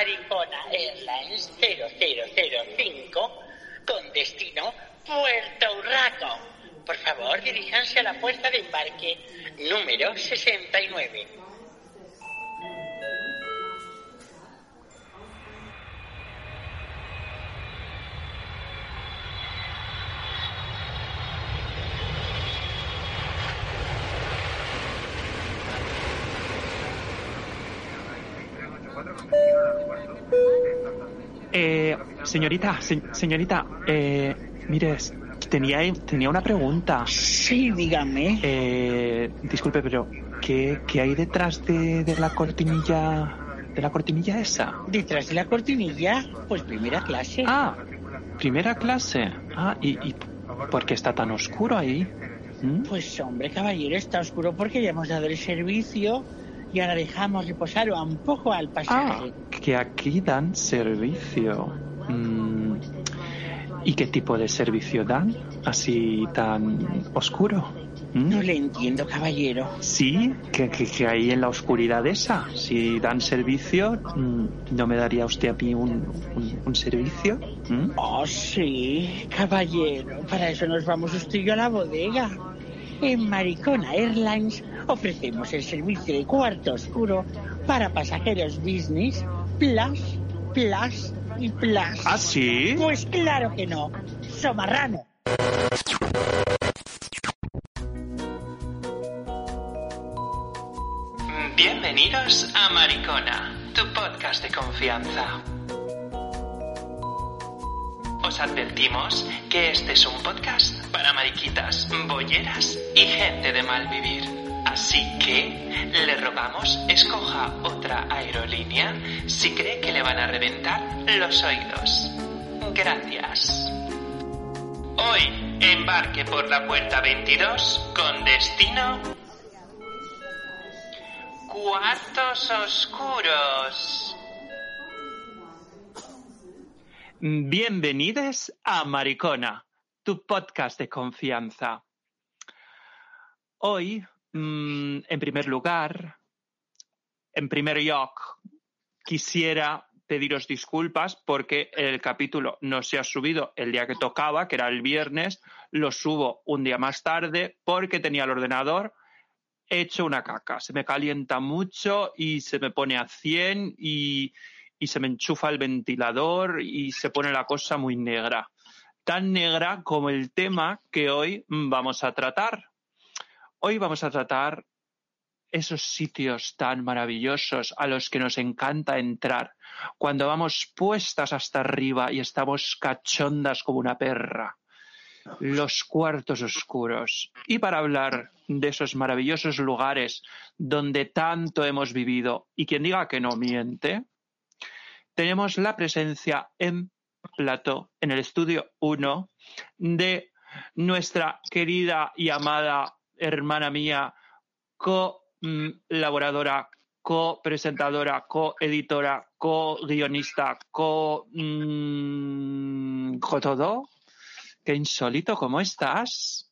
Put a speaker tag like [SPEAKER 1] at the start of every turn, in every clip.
[SPEAKER 1] Maricona Airlines 0005 con destino Puerto Urraco. Por favor, diríjanse a la puerta de embarque número 69.
[SPEAKER 2] Señorita, se- señorita, eh, mire, tenía, tenía una pregunta.
[SPEAKER 1] Sí, dígame.
[SPEAKER 2] Eh, disculpe, pero ¿qué, qué hay detrás de, de la cortinilla, de la cortinilla esa?
[SPEAKER 1] Detrás de la cortinilla, pues primera clase.
[SPEAKER 2] Ah, primera clase. Ah, y, y ¿por qué está tan oscuro ahí? ¿Mm?
[SPEAKER 1] Pues hombre, caballero, está oscuro porque ya hemos dado el servicio y ahora dejamos reposar un poco al
[SPEAKER 2] Ah,
[SPEAKER 1] pasaje.
[SPEAKER 2] que aquí dan servicio. Mm, ¿Y qué tipo de servicio dan? Así tan oscuro. ¿Mm?
[SPEAKER 1] No le entiendo, caballero.
[SPEAKER 2] Sí, que, que, que hay en la oscuridad esa. Si dan servicio, mm, ¿no me daría usted a mí un, un- un servicio? ¿Mm?
[SPEAKER 1] Oh, sí, caballero. Para eso nos vamos usted y yo a la bodega. En Maricona Airlines ofrecemos el servicio de cuarto oscuro para pasajeros business, plus, plus y.
[SPEAKER 2] ¿Ah, sí?
[SPEAKER 1] Pues claro que no. Somarrano.
[SPEAKER 2] Bienvenidos a Maricona, tu podcast de confianza. Os advertimos que este es un podcast para mariquitas, bolleras y gente de mal vivir. Así que le rogamos escoja otra aerolínea si cree que le van a reventar los oídos. Gracias. Hoy embarque por la puerta 22 con destino Cuartos oscuros. Bienvenidos a Maricona, tu podcast de confianza. Hoy, mm, en primer lugar, en primer yoc, quisiera pediros disculpas porque el capítulo no se ha subido el día que tocaba, que era el viernes, lo subo un día más tarde porque tenía el ordenador hecho una caca. Se me calienta mucho y se me pone a 100 y, y se me enchufa el ventilador y se pone la cosa muy negra. Tan negra como el tema que hoy vamos a tratar. Hoy vamos a tratar esos sitios tan maravillosos a los que nos encanta entrar cuando vamos puestas hasta arriba y estamos cachondas como una perra los cuartos oscuros. Y para hablar de esos maravillosos lugares donde tanto hemos vivido, y quien diga que no miente, tenemos la presencia en plato, en el estudio 1, de nuestra querida y amada hermana mía, co-laboradora, co-presentadora, co-editora, co-guionista, co... mm, todo. Qué insólito, ¿cómo estás?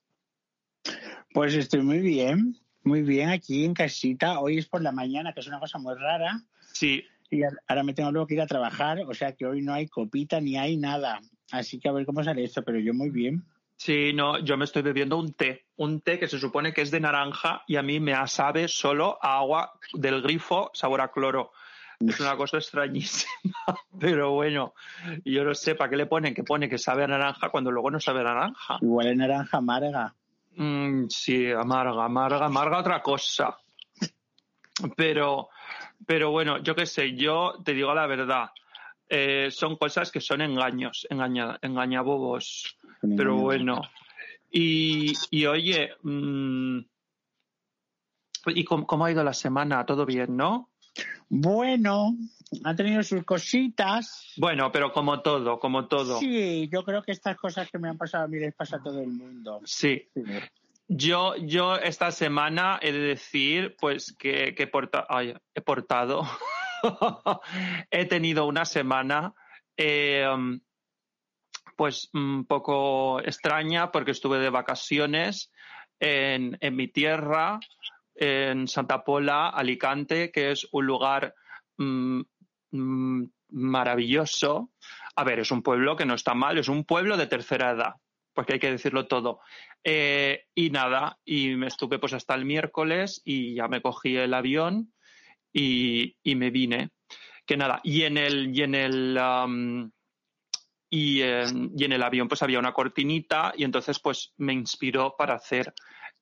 [SPEAKER 1] Pues estoy muy bien, muy bien aquí en casita. Hoy es por la mañana, que es una cosa muy rara.
[SPEAKER 2] Sí,
[SPEAKER 1] Y ahora me tengo luego que ir a trabajar, o sea que hoy no hay copita ni hay nada. Así que a ver cómo sale esto, pero yo muy bien.
[SPEAKER 2] Sí, no, yo me estoy bebiendo un té, un té que se supone que es de naranja y a mí me sabe solo a agua del grifo sabor a cloro. Es una cosa extrañísima, pero bueno, yo no sé para qué le ponen que pone que sabe a naranja cuando luego no sabe a naranja.
[SPEAKER 1] Igual es naranja amarga.
[SPEAKER 2] Mm, sí, amarga, amarga, amarga otra cosa. Pero, pero bueno, yo qué sé, yo te digo la verdad, eh, son cosas que son engaños, engaña, engañabobos. Pero bueno. Y, y oye, mm, ¿y cómo, cómo ha ido la semana? ¿Todo bien, no?
[SPEAKER 1] Bueno, ha tenido sus cositas.
[SPEAKER 2] Bueno, pero como todo, como todo.
[SPEAKER 1] Sí, yo creo que estas cosas que me han pasado a mí les pasa a todo el mundo.
[SPEAKER 2] Sí.
[SPEAKER 1] Sí.
[SPEAKER 2] Yo, yo esta semana he de decir, pues, que, que he, porta- ay, he portado, he tenido una semana, eh, pues, un poco extraña porque estuve de vacaciones en, en mi tierra, en Santa Pola, Alicante, que es un lugar mm, mm, maravilloso. A ver, es un pueblo que no está mal, es un pueblo de tercera edad, porque hay que decirlo todo. Eh, y nada, y me estuve pues hasta el miércoles y ya me cogí el avión y, me vine. Que nada, y en el, y en el y, y, en el avión pues había una cortinita y entonces pues me inspiró para hacer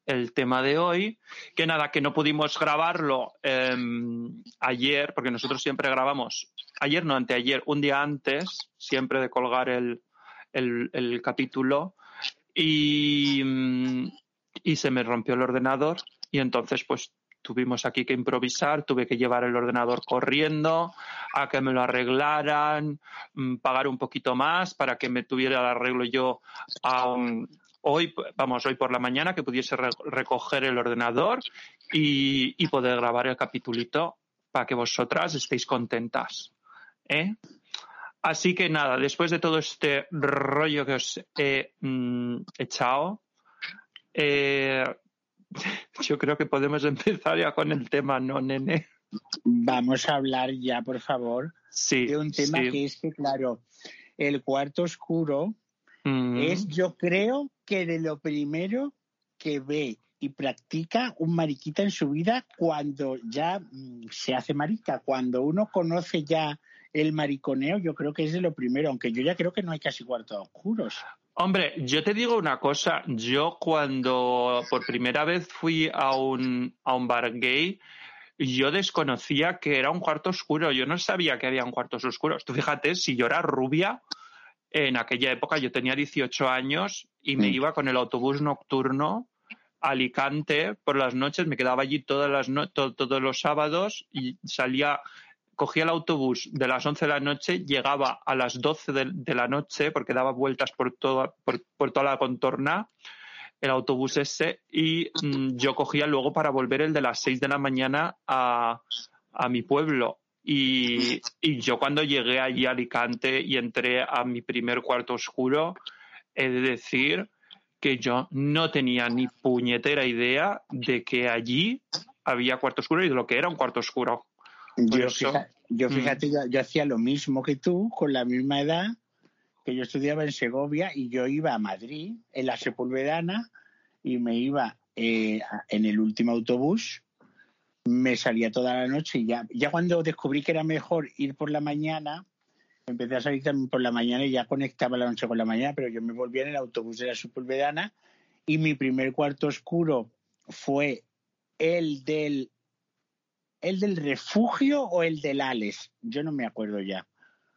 [SPEAKER 2] el tema de hoy. Que nada, que no pudimos grabarlo em, ayer, porque nosotros siempre grabamos, ayer no, anteayer, un día antes, siempre de colgar el, el, capítulo. Y, y se me rompió el ordenador y entonces pues tuvimos aquí que improvisar, tuve que llevar el ordenador corriendo a que me lo arreglaran, mm, pagar un poquito más para que me tuviera el arreglo yo hoy, vamos, hoy por la mañana, que pudiese recoger el ordenador y, poder grabar el capitulito para que vosotras estéis contentas. ¿eh? Así que nada, después de todo este rollo que os he mm, echado, eh, yo creo que podemos empezar ya con el tema, ¿no, nene?
[SPEAKER 1] Vamos a hablar ya, por favor, de un tema que es que, claro, el cuarto oscuro mm. es, yo creo, que de lo primero que ve y practica un mariquita en su vida cuando ya mm, se hace marica, cuando uno conoce ya el mariconeo, yo creo que es de lo primero, aunque yo ya creo que no hay casi cuartos oscuros.
[SPEAKER 2] Hombre, yo te digo una cosa, yo cuando por primera vez fui a un, a un bar gay, yo desconocía que era un cuarto oscuro, yo no sabía que había un cuartos oscuros. Tú fíjate, si yo era rubia, en aquella época yo tenía 18 años y me mm. iba con el autobús nocturno a Alicante por las noches, me quedaba allí todas las todos los sábados y salía cogía el autobús de las 11 de la noche, llegaba a las 12 de, la noche, porque daba vueltas por toda, por, toda la contorna, el autobús ese, y mm, yo cogía luego para volver el de las 6 de la mañana a, mi pueblo. Y, yo cuando llegué allí a Alicante y entré a mi primer cuarto oscuro, he de decir que yo no tenía ni puñetera idea de que allí había cuarto oscuro y de lo que era un cuarto oscuro.
[SPEAKER 1] Yo, yo, mm. fíjate, yo, hacía lo mismo que tú, con la misma edad, que yo estudiaba en Segovia y yo iba a Madrid, en la Sepulvedana, y me iba eh, en el último autobús, me salía toda la noche y ya, ya cuando descubrí que era mejor ir por la mañana, empecé a salir también por la mañana y ya conectaba la noche con la mañana, pero yo me volvía en el autobús de la Sepulvedana y mi primer cuarto oscuro fue el del ¿El del refugio o el del Alex? Yo no me acuerdo ya.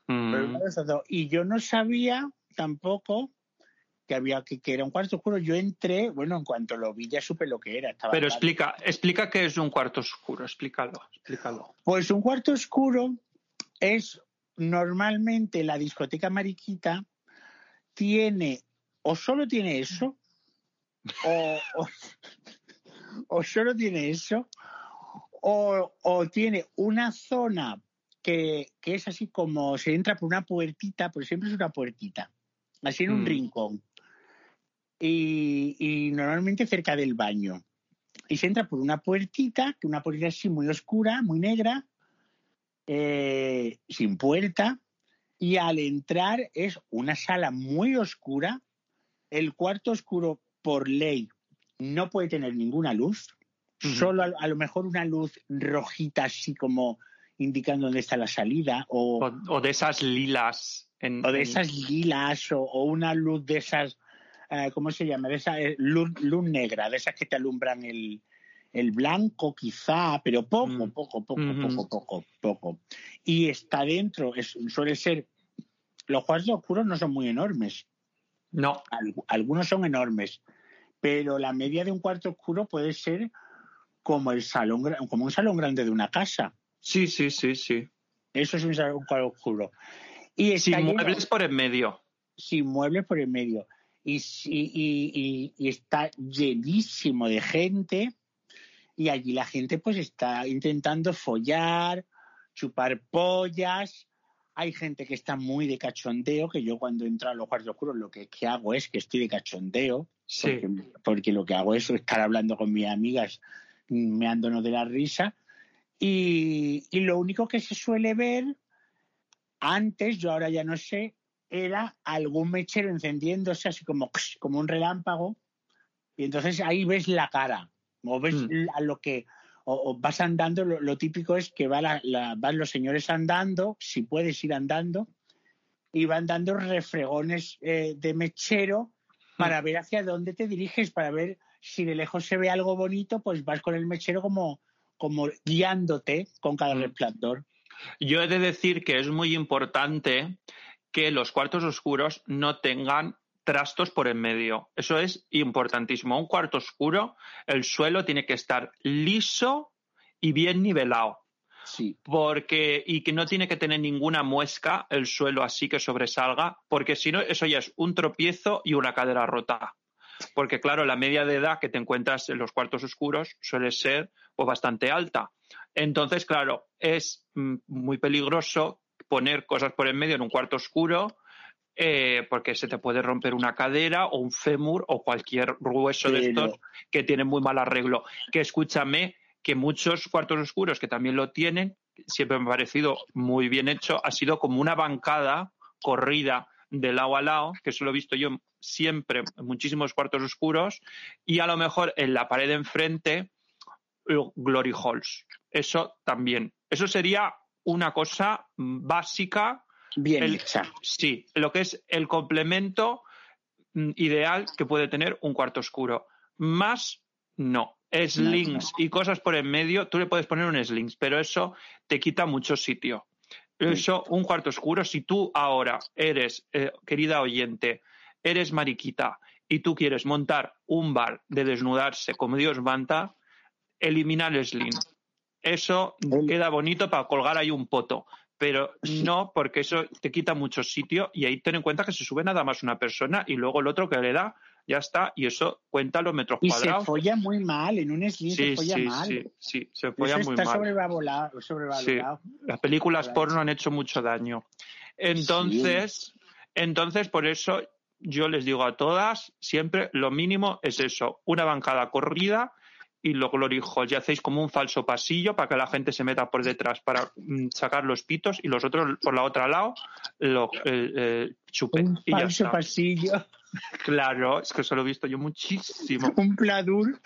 [SPEAKER 1] Mm. y yo no sabía tampoco que había que, era un cuarto oscuro. Yo entré, bueno, en cuanto lo vi ya supe lo que era.
[SPEAKER 2] Pero explica, explica qué es un cuarto oscuro, explícalo, explícalo.
[SPEAKER 1] Pues un cuarto oscuro es normalmente la discoteca mariquita tiene o solo tiene eso o, o solo tiene eso o, tiene una zona que, es así como se entra por una puertita, por siempre es una puertita, así en un mm. rincón. Y, normalmente cerca del baño. Y se entra por una puertita, que una puertita así muy oscura, muy negra, eh, sin puerta. Y al entrar es una sala muy oscura. El cuarto oscuro, por ley, no puede tener ninguna luz. Solo a, lo mejor una luz rojita así como indicando dónde está la salida o,
[SPEAKER 2] o, de esas lilas.
[SPEAKER 1] o de esas lilas o, una luz de esas, eh, ¿cómo se llama? De esa eh, luz, negra, de esas que te alumbran el, el blanco quizá, pero poco, mm. poco, poco, poco, poco, poco. Y está dentro, es, suele ser, los cuartos oscuros no son muy enormes.
[SPEAKER 2] No.
[SPEAKER 1] algunos son enormes, pero la media de un cuarto oscuro puede ser como el salón, como un salón grande de una casa.
[SPEAKER 2] Sí, sí, sí, sí.
[SPEAKER 1] Eso es un salón oscuro.
[SPEAKER 2] Y sin muebles por en medio.
[SPEAKER 1] Sin muebles por en medio. Y, y, y, está llenísimo de gente y allí la gente pues está intentando follar, chupar pollas. Hay gente que está muy de cachondeo, que yo cuando entro a los cuartos oscuros lo que, hago es que estoy de cachondeo,
[SPEAKER 2] sí.
[SPEAKER 1] porque, porque, lo que hago es estar hablando con mis amigas meándonos de la risa. Y, y lo único que se suele ver antes, yo ahora ya no sé, era algún mechero encendiéndose así como, como un relámpago. Y entonces ahí ves la cara, o ves
[SPEAKER 2] Mm.
[SPEAKER 1] a lo que, o, o vas andando, lo, lo típico es que va la- la- van los señores andando, si puedes ir andando, y van dando refregones eh, de mechero para ver hacia dónde te diriges, para ver si de lejos se ve algo bonito, pues vas con el mechero como, como guiándote con cada
[SPEAKER 2] Mm.
[SPEAKER 1] resplandor.
[SPEAKER 2] Yo he de decir que es muy importante que los cuartos oscuros no tengan trastos por en medio. Eso es importantísimo. Un cuarto oscuro, el suelo tiene que estar liso y bien nivelado.
[SPEAKER 1] Sí.
[SPEAKER 2] Porque, y que no tiene que tener ninguna muesca el suelo así que sobresalga, porque si no, eso ya es un tropiezo y una cadera rota. Porque, claro, la media de edad que te encuentras en los cuartos oscuros suele ser pues, bastante alta. Entonces, claro, es mm, muy peligroso poner cosas por en medio en un cuarto oscuro eh, porque se te puede romper una cadera o un fémur o cualquier hueso de estos que tienen muy mal arreglo. Que escúchame, que muchos cuartos oscuros que también lo tienen, siempre me ha parecido muy bien hecho, ha sido como una bancada corrida de lado a lado, que eso lo he visto yo siempre muchísimos cuartos oscuros, y a lo mejor en la pared de enfrente, eh, glory holes. Eso también. Eso sería una cosa mm, básica
[SPEAKER 1] Bien
[SPEAKER 2] El-. Sí, lo que es el complemento mm, ideal que puede tener un cuarto oscuro. Más, no. Slings y cosas por en medio, tú le puedes poner un slings, pero eso te quita mucho sitio. Eso, un cuarto oscuro, si tú ahora eres, eh, querida oyente, eres mariquita y tú quieres montar un bar de desnudarse como Dios manda, elimina el sling. Eso
[SPEAKER 1] El-
[SPEAKER 2] queda bonito para colgar ahí un poto, pero no porque eso te quita mucho sitio y ahí ten en cuenta que se sube nada más una persona y luego el otro que le da ya está y eso cuenta los metros
[SPEAKER 1] Y se
[SPEAKER 2] cuadrados.
[SPEAKER 1] folla muy mal, en un
[SPEAKER 2] Sí,
[SPEAKER 1] se folla
[SPEAKER 2] sí,
[SPEAKER 1] mal.
[SPEAKER 2] sí, sí, se
[SPEAKER 1] Eso
[SPEAKER 2] folla muy
[SPEAKER 1] está
[SPEAKER 2] mal.
[SPEAKER 1] sobrevalorado. sobrevalorado.
[SPEAKER 2] Las películas porno han hecho mucho daño. Entonces, entonces por eso yo les digo a todas, siempre lo mínimo es eso, una bancada corrida y los glory holes. Y hacéis como un falso pasillo para que la gente se meta por detrás para mm, sacar los pitos y los otros por la otra lado lo eh, eh, chupen.
[SPEAKER 1] Un
[SPEAKER 2] Y ya
[SPEAKER 1] falso
[SPEAKER 2] está.
[SPEAKER 1] pasillo,
[SPEAKER 2] Claro, es que eso lo he visto yo muchísimo.
[SPEAKER 1] un pladur.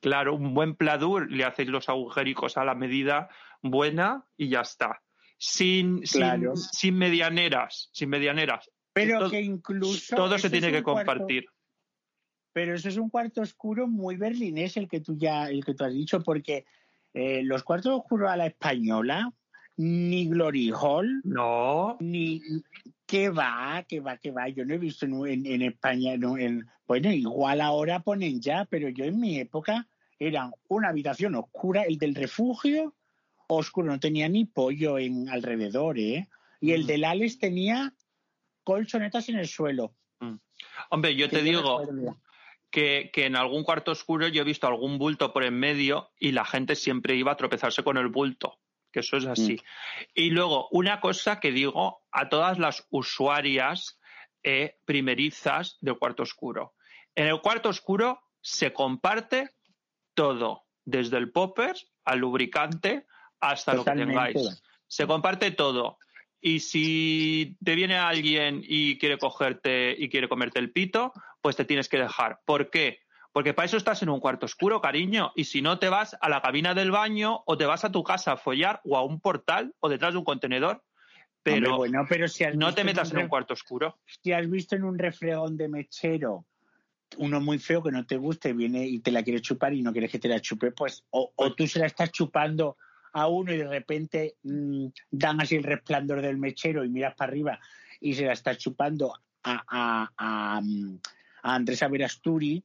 [SPEAKER 2] Claro, un buen pladur, le hacéis los agujericos a la medida buena y ya está. Sin,
[SPEAKER 1] Claro.
[SPEAKER 2] sin, sin medianeras, sin medianeras.
[SPEAKER 1] Pero
[SPEAKER 2] Todo-
[SPEAKER 1] que incluso.
[SPEAKER 2] Todo se tiene que
[SPEAKER 1] cuarto-
[SPEAKER 2] compartir.
[SPEAKER 1] pero eso es un cuarto oscuro muy berlinés el que tú ya, el que tú has dicho, porque eh, los cuartos oscuros a la española, ni Glory Hall,
[SPEAKER 2] No,
[SPEAKER 1] ni que va, que va, que va. Yo no he visto en, en- España, no, en- bueno, igual ahora ponen ya, pero yo en mi época era una habitación oscura, el del refugio oscuro, no tenía ni pollo en alrededor, ¿eh? Y el
[SPEAKER 2] Mm.
[SPEAKER 1] del Alex tenía colchonetas en el suelo.
[SPEAKER 2] hombre, yo te digo que, que en algún cuarto oscuro yo he visto algún bulto por en medio y la gente siempre iba a tropezarse con el bulto, que eso es así. Y luego, una cosa que digo a todas las usuarias eh, primerizas del cuarto oscuro. En el cuarto oscuro se comparte todo, desde el popper al lubricante hasta lo que tengáis. Se comparte todo. Y si te viene alguien y quiere cogerte y quiere comerte el pito, pues te tienes que dejar. ¿Por qué? Porque para eso estás en un cuarto oscuro, cariño. Y si no, te vas a la cabina del baño o te vas a tu casa a follar o a un portal o detrás de un contenedor. Pero
[SPEAKER 1] Hombre, bueno, pero si
[SPEAKER 2] no te metas en un cuarto oscuro.
[SPEAKER 1] si has visto en un refregón de mechero uno muy feo que no te guste, viene y te la quiere chupar y no quieres que te la chupe, pues o, o tú se la estás chupando a uno y de repente mm, dan así el resplandor del mechero y miras para arriba y se la estás chupando a, a, a, mm, a Andrés Averasturi,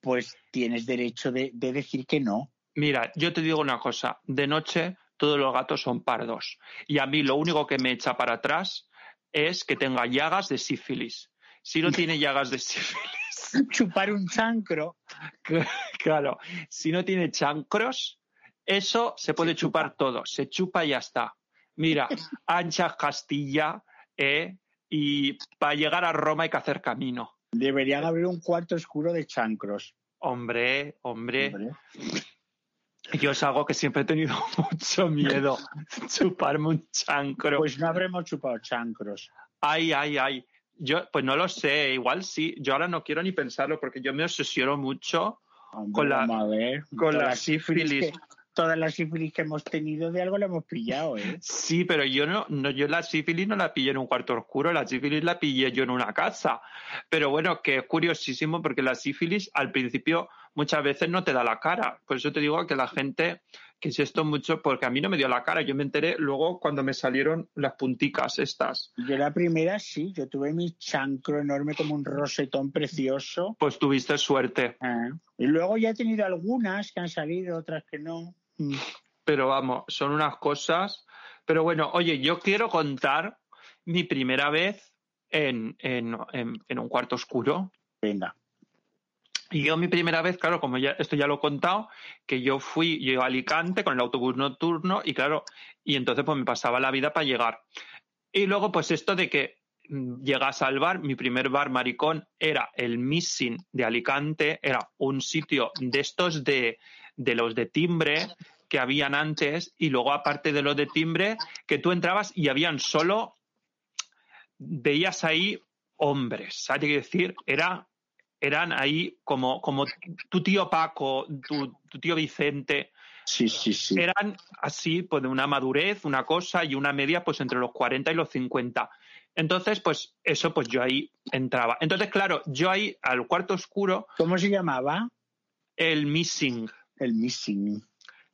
[SPEAKER 1] pues tienes derecho de, de decir que no.
[SPEAKER 2] Mira, yo te digo una cosa. De noche todos los gatos son pardos. Y a mí lo único que me echa para atrás es que tenga llagas de sífilis. Si no tiene llagas de sífilis,
[SPEAKER 1] Chupar un chancro.
[SPEAKER 2] claro, si no tiene chancros, eso se puede
[SPEAKER 1] Se chupa.
[SPEAKER 2] chupar todo. Se chupa y ya está. Mira, ancha Castilla, ¿eh? y para llegar a Roma hay que hacer camino.
[SPEAKER 1] Deberían haber un cuarto oscuro de chancros.
[SPEAKER 2] Hombre, hombre.
[SPEAKER 1] Hombre.
[SPEAKER 2] Yo es algo que siempre he tenido mucho miedo, chuparme un chancro.
[SPEAKER 1] Pues no habremos chupado chancros.
[SPEAKER 2] Ay, ay, ay. Yo, pues no lo sé, igual sí. Yo ahora no quiero ni pensarlo porque yo me obsesiono mucho
[SPEAKER 1] Hombre,
[SPEAKER 2] con la, con la
[SPEAKER 1] sífilis
[SPEAKER 2] sífilis.
[SPEAKER 1] que- Todas las sífilis que hemos tenido de algo la hemos pillado, ¿eh?
[SPEAKER 2] Sí, pero yo no, no, yo la sífilis no la pillé en un cuarto oscuro, la sífilis la pillé yo en una casa. Pero bueno, que es curiosísimo porque la sífilis al principio muchas veces no te da la cara. Por eso te digo que la gente, que si esto mucho, porque a mí no me dio la cara, yo me enteré luego cuando me salieron las punticas estas.
[SPEAKER 1] Yo la primera sí, yo tuve mi chancro enorme como un rosetón precioso.
[SPEAKER 2] Pues tuviste suerte.
[SPEAKER 1] Ah. Y luego ya he tenido algunas que han salido, otras que no. Mm.
[SPEAKER 2] Pero vamos, son unas cosas. Pero bueno, oye, yo quiero contar mi primera vez en, en, en, en un cuarto oscuro.
[SPEAKER 1] Venga.
[SPEAKER 2] Y yo mi primera vez, claro, como ya esto ya lo he contado, que yo fui, yo a Alicante con el autobús nocturno y claro, y entonces pues me pasaba la vida para llegar. Y luego pues esto de que mm, llegas al bar, mi primer bar maricón era el Missing de Alicante, era un sitio de estos de, de los de timbre que habían antes y luego aparte de los de timbre que tú entrabas y habían solo, veías ahí hombres, ¿sabes qué quiero decir? Era eran ahí como, como tu tío Paco, tu, tu tío Vicente,
[SPEAKER 1] Sí, sí, sí.
[SPEAKER 2] eran así, pues de una madurez, una cosa y una media, pues entre los 40 y los 50. Entonces, pues eso, pues yo ahí entraba. Entonces, claro, yo ahí al cuarto oscuro,
[SPEAKER 1] ¿Cómo se llamaba?
[SPEAKER 2] el missing,
[SPEAKER 1] El missing.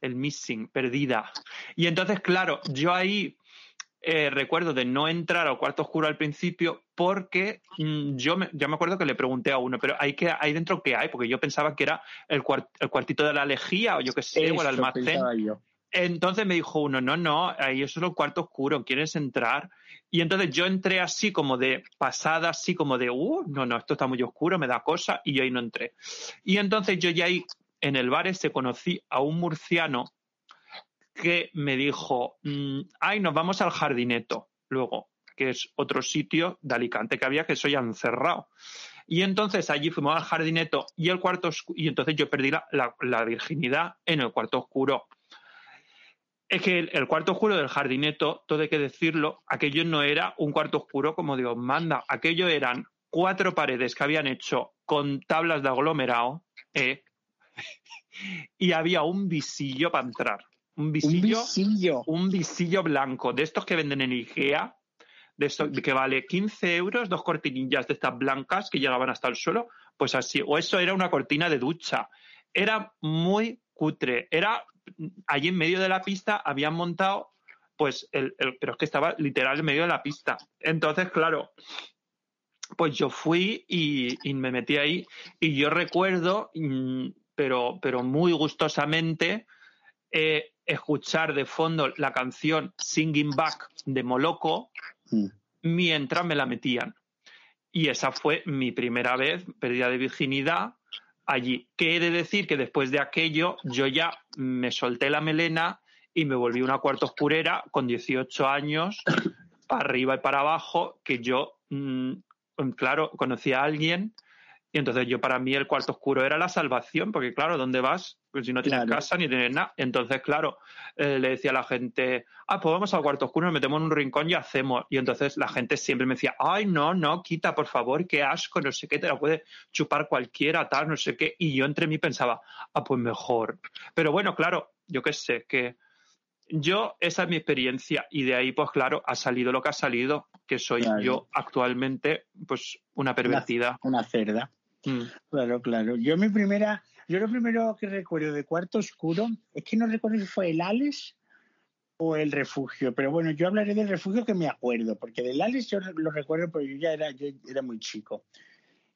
[SPEAKER 2] el missing, perdida. Y entonces, claro, yo ahí eh, recuerdo de no entrar al cuarto oscuro al principio porque mm, yo me, ya me acuerdo que le pregunté a uno, pero ¿hay, que, ¿hay dentro qué hay? Porque yo pensaba que era el, cuart- el cuartito de la lejía o yo qué sé, o el almacén.
[SPEAKER 1] yo.
[SPEAKER 2] Entonces me dijo uno, no, no, ahí eso es el cuarto oscuro, ¿quieres entrar? Y entonces yo entré así como de pasada, así como de, uh, no, no, esto está muy oscuro, me da cosa, y yo ahí no entré. Y entonces yo ya ahí en el bar ese conocí a un murciano que me dijo, mm, ay, nos vamos al jardineto, luego, que es otro sitio de Alicante que había que eso ya han cerrado. Y entonces allí fuimos al jardineto y el cuarto y entonces yo perdí la, virginidad en el cuarto oscuro. Es que el, el cuarto oscuro del jardineto, todo hay que decirlo, aquello no era un cuarto oscuro como Dios manda, aquello eran cuatro paredes que habían hecho con tablas de aglomerado eh, y había un visillo para entrar. Un
[SPEAKER 1] Un
[SPEAKER 2] visillo, un visillo blanco, de estos que venden en Ikea, de esto que vale 15 euros, dos cortinillas de estas blancas que llegaban hasta el suelo, pues así, o eso era una cortina de ducha. Era muy cutre, era allí en medio de la pista habían montado, pues, el, el- pero es que estaba literal en medio de la pista. Entonces, claro, pues yo fui y, y me metí ahí y yo recuerdo, mm, pero, pero muy gustosamente, eh, escuchar de fondo la canción Singing Back de Moloco
[SPEAKER 1] Mm.
[SPEAKER 2] mientras me la metían. Y esa fue mi primera vez, pérdida de virginidad, allí. Que he de decir que después de aquello yo ya me solté la melena y me volví una cuarta oscurera con 18 años, para arriba y para abajo, que yo, mm, claro, conocí a alguien y entonces yo para mí el cuarto oscuro era la salvación, porque claro, ¿dónde vas? Pues si no tienes
[SPEAKER 1] Claro.
[SPEAKER 2] casa ni tienes nada. Entonces, claro, eh, le decía a la gente, ah, pues vamos al cuarto oscuro, nos metemos en un rincón y hacemos. Y entonces la gente siempre me decía, ay, no, no, quita, por favor, qué asco, no sé qué, te la puede chupar cualquiera, tal, no sé qué. Y yo entre mí pensaba, ah, pues mejor. Pero bueno, claro, yo qué sé, que yo, esa es mi experiencia y de ahí, pues claro, ha salido lo que ha salido, que soy
[SPEAKER 1] Claro.
[SPEAKER 2] yo actualmente, pues una pervertida.
[SPEAKER 1] Una cerda.
[SPEAKER 2] Mm.
[SPEAKER 1] Claro, claro. Yo mi primera, yo lo primero que recuerdo de cuarto oscuro es que no recuerdo si fue el Alex o el refugio, pero bueno, yo hablaré del refugio que me acuerdo, porque del Alex yo lo recuerdo, pero yo ya era, yo era muy chico.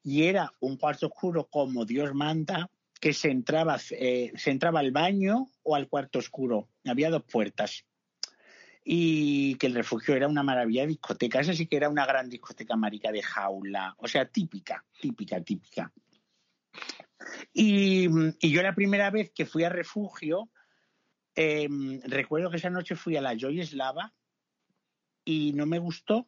[SPEAKER 1] Y era un cuarto oscuro como Dios manda, que se entraba, eh, se entraba al baño o al cuarto oscuro. Había dos puertas. Y que el refugio era una maravilla de discoteca. Esa sí que era una gran discoteca marica de jaula. O sea, típica, típica, típica. Y, y yo la primera vez que fui a refugio, eh, recuerdo que esa noche fui a la Joy Slava y no me gustó,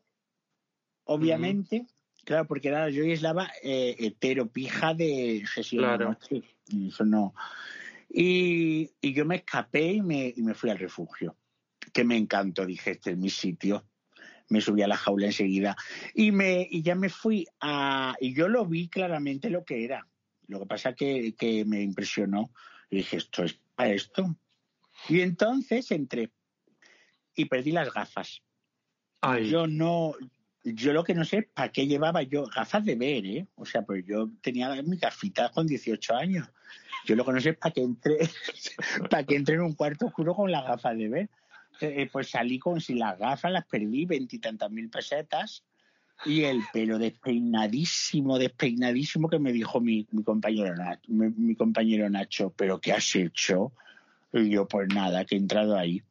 [SPEAKER 1] obviamente. Claro, porque era la Joy Slava eh, hetero, pija de sesión
[SPEAKER 2] Claro.
[SPEAKER 1] de noche. Eso no. Y, y yo me escapé y me, y me fui al refugio, que me encantó, dije, este es mi sitio. Me subí a la jaula enseguida y, me, y ya me fui a... Y yo lo vi claramente lo que era. Lo que pasa que, que me impresionó. Y dije, esto es para esto. Y entonces entré y perdí las gafas.
[SPEAKER 2] Ay,
[SPEAKER 1] Yo no, yo lo que no sé para qué llevaba yo gafas de ver, ¿eh? O sea, pues yo tenía mis gafitas con 18 años. Yo lo que no sé es para que entré, para que entré en un cuarto oscuro con las gafas de ver. Eh, pues salí con si las gafas las perdí veintitantas mil pesetas y el pelo despeinadísimo, despeinadísimo que me dijo mi, compañero mi compañero Nacho, pero ¿qué has hecho? Y yo, pues nada, que he entrado ahí.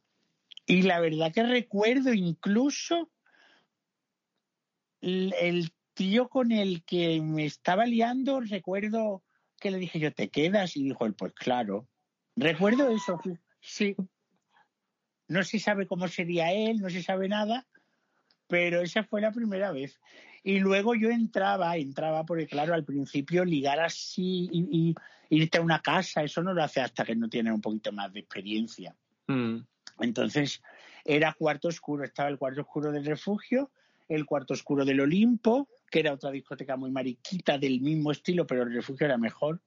[SPEAKER 1] Y la verdad que recuerdo incluso el, el tío con el que me estaba liando, recuerdo que le dije yo, ¿te quedas? Y dijo él, pues claro. Recuerdo eso, sí. No se sabe cómo sería él, no se sabe nada, pero esa fue la primera vez. Y luego yo entraba, entraba porque claro, al principio ligar así y, y irte a una casa, eso no lo hace hasta que no tienes un poquito más de experiencia.
[SPEAKER 2] mm,
[SPEAKER 1] Entonces era cuarto oscuro, estaba el cuarto oscuro del refugio, el cuarto oscuro del Olimpo, que era otra discoteca muy mariquita del mismo estilo, pero el refugio era mejor,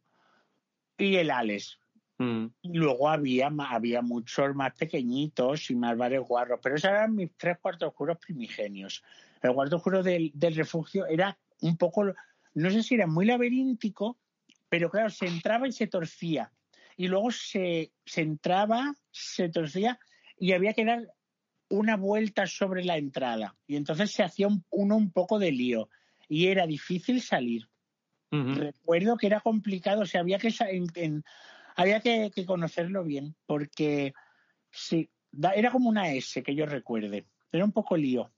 [SPEAKER 1] y el Alex.
[SPEAKER 2] Mm.
[SPEAKER 1] Y luego había, había muchos más pequeñitos y más bares guarros, pero esos eran mis tres cuartos oscuros primigenios. El cuarto oscuro del, del refugio era un poco, no sé si era muy laberíntico, pero claro, se entraba y se torcía. Y luego se, se entraba, se torcía y había que dar una vuelta sobre la entrada. Y entonces se hacía un- uno un poco de lío. Y era difícil salir
[SPEAKER 2] Ujú.
[SPEAKER 1] recuerdo que era complicado, o sea, había que, en- en- había que, que conocerlo bien, porque sí, da- era como una S que yo recuerde, era un poco lío.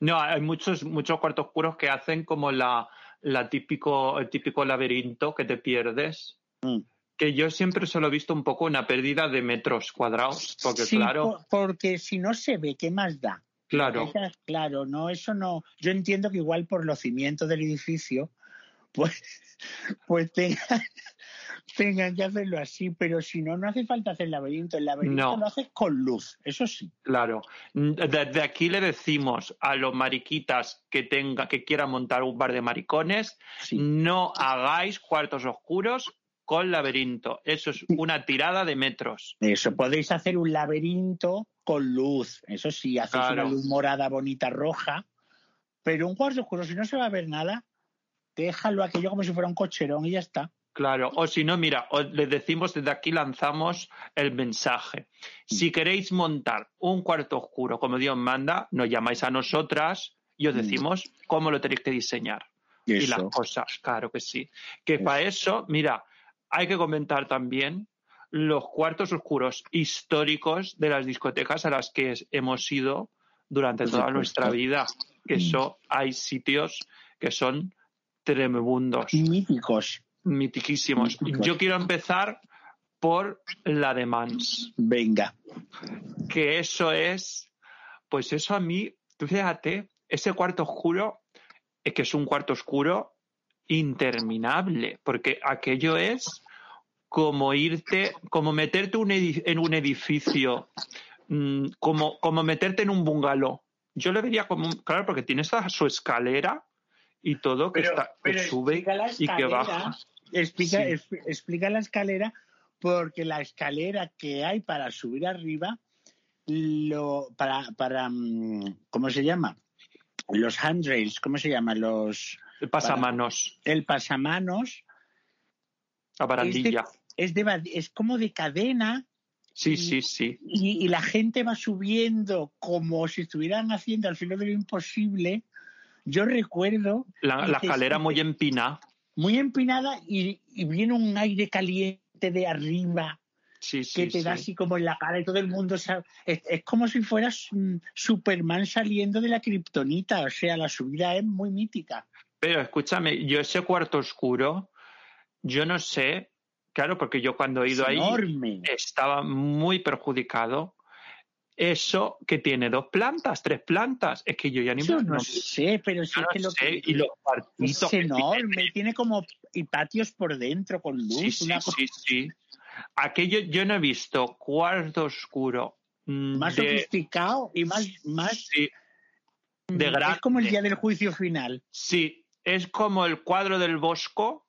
[SPEAKER 2] No, hay muchos, muchos cuartos oscuros que hacen como la, la típico, el típico laberinto que te pierdes.
[SPEAKER 1] Mm.
[SPEAKER 2] Que yo siempre solo he visto un poco una pérdida de metros cuadrados, porque
[SPEAKER 1] Sí,
[SPEAKER 2] claro,
[SPEAKER 1] po- porque si no se ve, ¿qué más da?
[SPEAKER 2] claro,
[SPEAKER 1] Esa- claro, no, eso no. Yo entiendo que igual por los cimientos del edificio, pues, pues tengan, tengan que hacerlo así, pero si no, no hace falta hacer laberinto. El laberinto
[SPEAKER 2] No.
[SPEAKER 1] lo haces con luz, eso sí.
[SPEAKER 2] claro. Desde aquí le decimos a los mariquitas que tenga, que quieran montar un bar de maricones,
[SPEAKER 1] sí.
[SPEAKER 2] no hagáis cuartos oscuros con laberinto. Eso es una tirada de metros.
[SPEAKER 1] Eso, podéis hacer un laberinto con luz. Eso sí, hacéis
[SPEAKER 2] Claro.
[SPEAKER 1] una luz morada, bonita, roja. Pero un cuarto oscuro, si no se va a ver nada, déjalo aquello como si fuera un cocherón y ya está.
[SPEAKER 2] Claro, o si no, mira, os les decimos desde aquí lanzamos el mensaje. Si queréis montar un cuarto oscuro como Dios manda, nos llamáis a nosotras y os
[SPEAKER 1] Mm.
[SPEAKER 2] decimos cómo lo tenéis que diseñar. Y las cosas, claro que sí. Que para eso, mira, hay que comentar también los cuartos oscuros históricos de las discotecas a las que hemos ido durante toda nuestra vida. Que
[SPEAKER 1] Mm.
[SPEAKER 2] eso, hay sitios que son tremebundos
[SPEAKER 1] Míticos.
[SPEAKER 2] Mitiquísimos. Yo quiero empezar por la de Mans,
[SPEAKER 1] Venga.
[SPEAKER 2] que eso es, pues eso a mí, tú fíjate, ese cuarto oscuro es que es un cuarto oscuro interminable, porque aquello es como irte, como meterte un en un edificio, mm, como, como meterte en un bungalow. Yo le vería como, un- claro, porque tiene esa- su escalera y todo que, está, que sube y que baja.
[SPEAKER 1] Explica,
[SPEAKER 2] Sí.
[SPEAKER 1] explica la escalera, porque la escalera que hay para subir arriba, lo, para, para, mm, ¿cómo se llama? Los handrails, ¿cómo se llama? Los,
[SPEAKER 2] El pasamanos,
[SPEAKER 1] el pasamanos
[SPEAKER 2] la barandilla.
[SPEAKER 1] es, de, va- es como de cadena
[SPEAKER 2] Sí, sí, sí.
[SPEAKER 1] y, y la gente va subiendo como si estuvieran haciendo al filo de lo imposible. Yo recuerdo
[SPEAKER 2] La, la escalera muy empinada.
[SPEAKER 1] Muy empinada y, y viene un aire caliente de arriba
[SPEAKER 2] Sí,
[SPEAKER 1] que
[SPEAKER 2] sí,
[SPEAKER 1] te da
[SPEAKER 2] sí.
[SPEAKER 1] así como en la cara y todo el mundo sabe. Es, es como si fueras Superman saliendo de la kriptonita, o sea, la subida es muy mítica.
[SPEAKER 2] Pero escúchame, yo ese cuarto oscuro, yo no sé, claro, porque yo cuando he ido
[SPEAKER 1] Es
[SPEAKER 2] ahí
[SPEAKER 1] enorme.
[SPEAKER 2] estaba muy perjudicado. Eso que tiene dos plantas, tres plantas. Es que yo ya ni
[SPEAKER 1] Yo
[SPEAKER 2] me
[SPEAKER 1] no sé, pero sí
[SPEAKER 2] yo no
[SPEAKER 1] que lo
[SPEAKER 2] sé,
[SPEAKER 1] que
[SPEAKER 2] y los
[SPEAKER 1] es
[SPEAKER 2] que
[SPEAKER 1] enorme, tiene como y patios por dentro con luz,
[SPEAKER 2] Sí, sí,
[SPEAKER 1] una cosa
[SPEAKER 2] sí, sí. Aquello yo no he visto cuarto oscuro mm,
[SPEAKER 1] más
[SPEAKER 2] de,
[SPEAKER 1] sofisticado y más, más
[SPEAKER 2] sí, de
[SPEAKER 1] es
[SPEAKER 2] grande.
[SPEAKER 1] como el día del juicio final.
[SPEAKER 2] Sí, es como el cuadro del Bosco,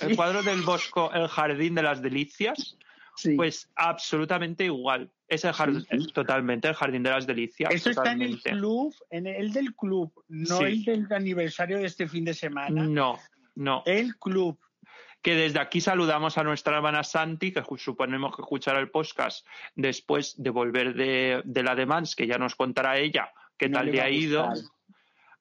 [SPEAKER 2] el
[SPEAKER 1] Sí.
[SPEAKER 2] cuadro del Bosco, el jardín de las delicias,
[SPEAKER 1] Sí.
[SPEAKER 2] pues absolutamente igual. Es el jardín,
[SPEAKER 1] Sí, sí.
[SPEAKER 2] totalmente el jardín de las delicias.
[SPEAKER 1] Eso está en el club, en el del club, no
[SPEAKER 2] Sí.
[SPEAKER 1] el del aniversario de este fin de semana.
[SPEAKER 2] No, no.
[SPEAKER 1] El club.
[SPEAKER 2] que desde aquí saludamos a nuestra hermana Santi, que suponemos que escuchará el podcast después de volver de, de la Demans, que ya nos contará ella qué
[SPEAKER 1] No
[SPEAKER 2] tal
[SPEAKER 1] le
[SPEAKER 2] ha ido.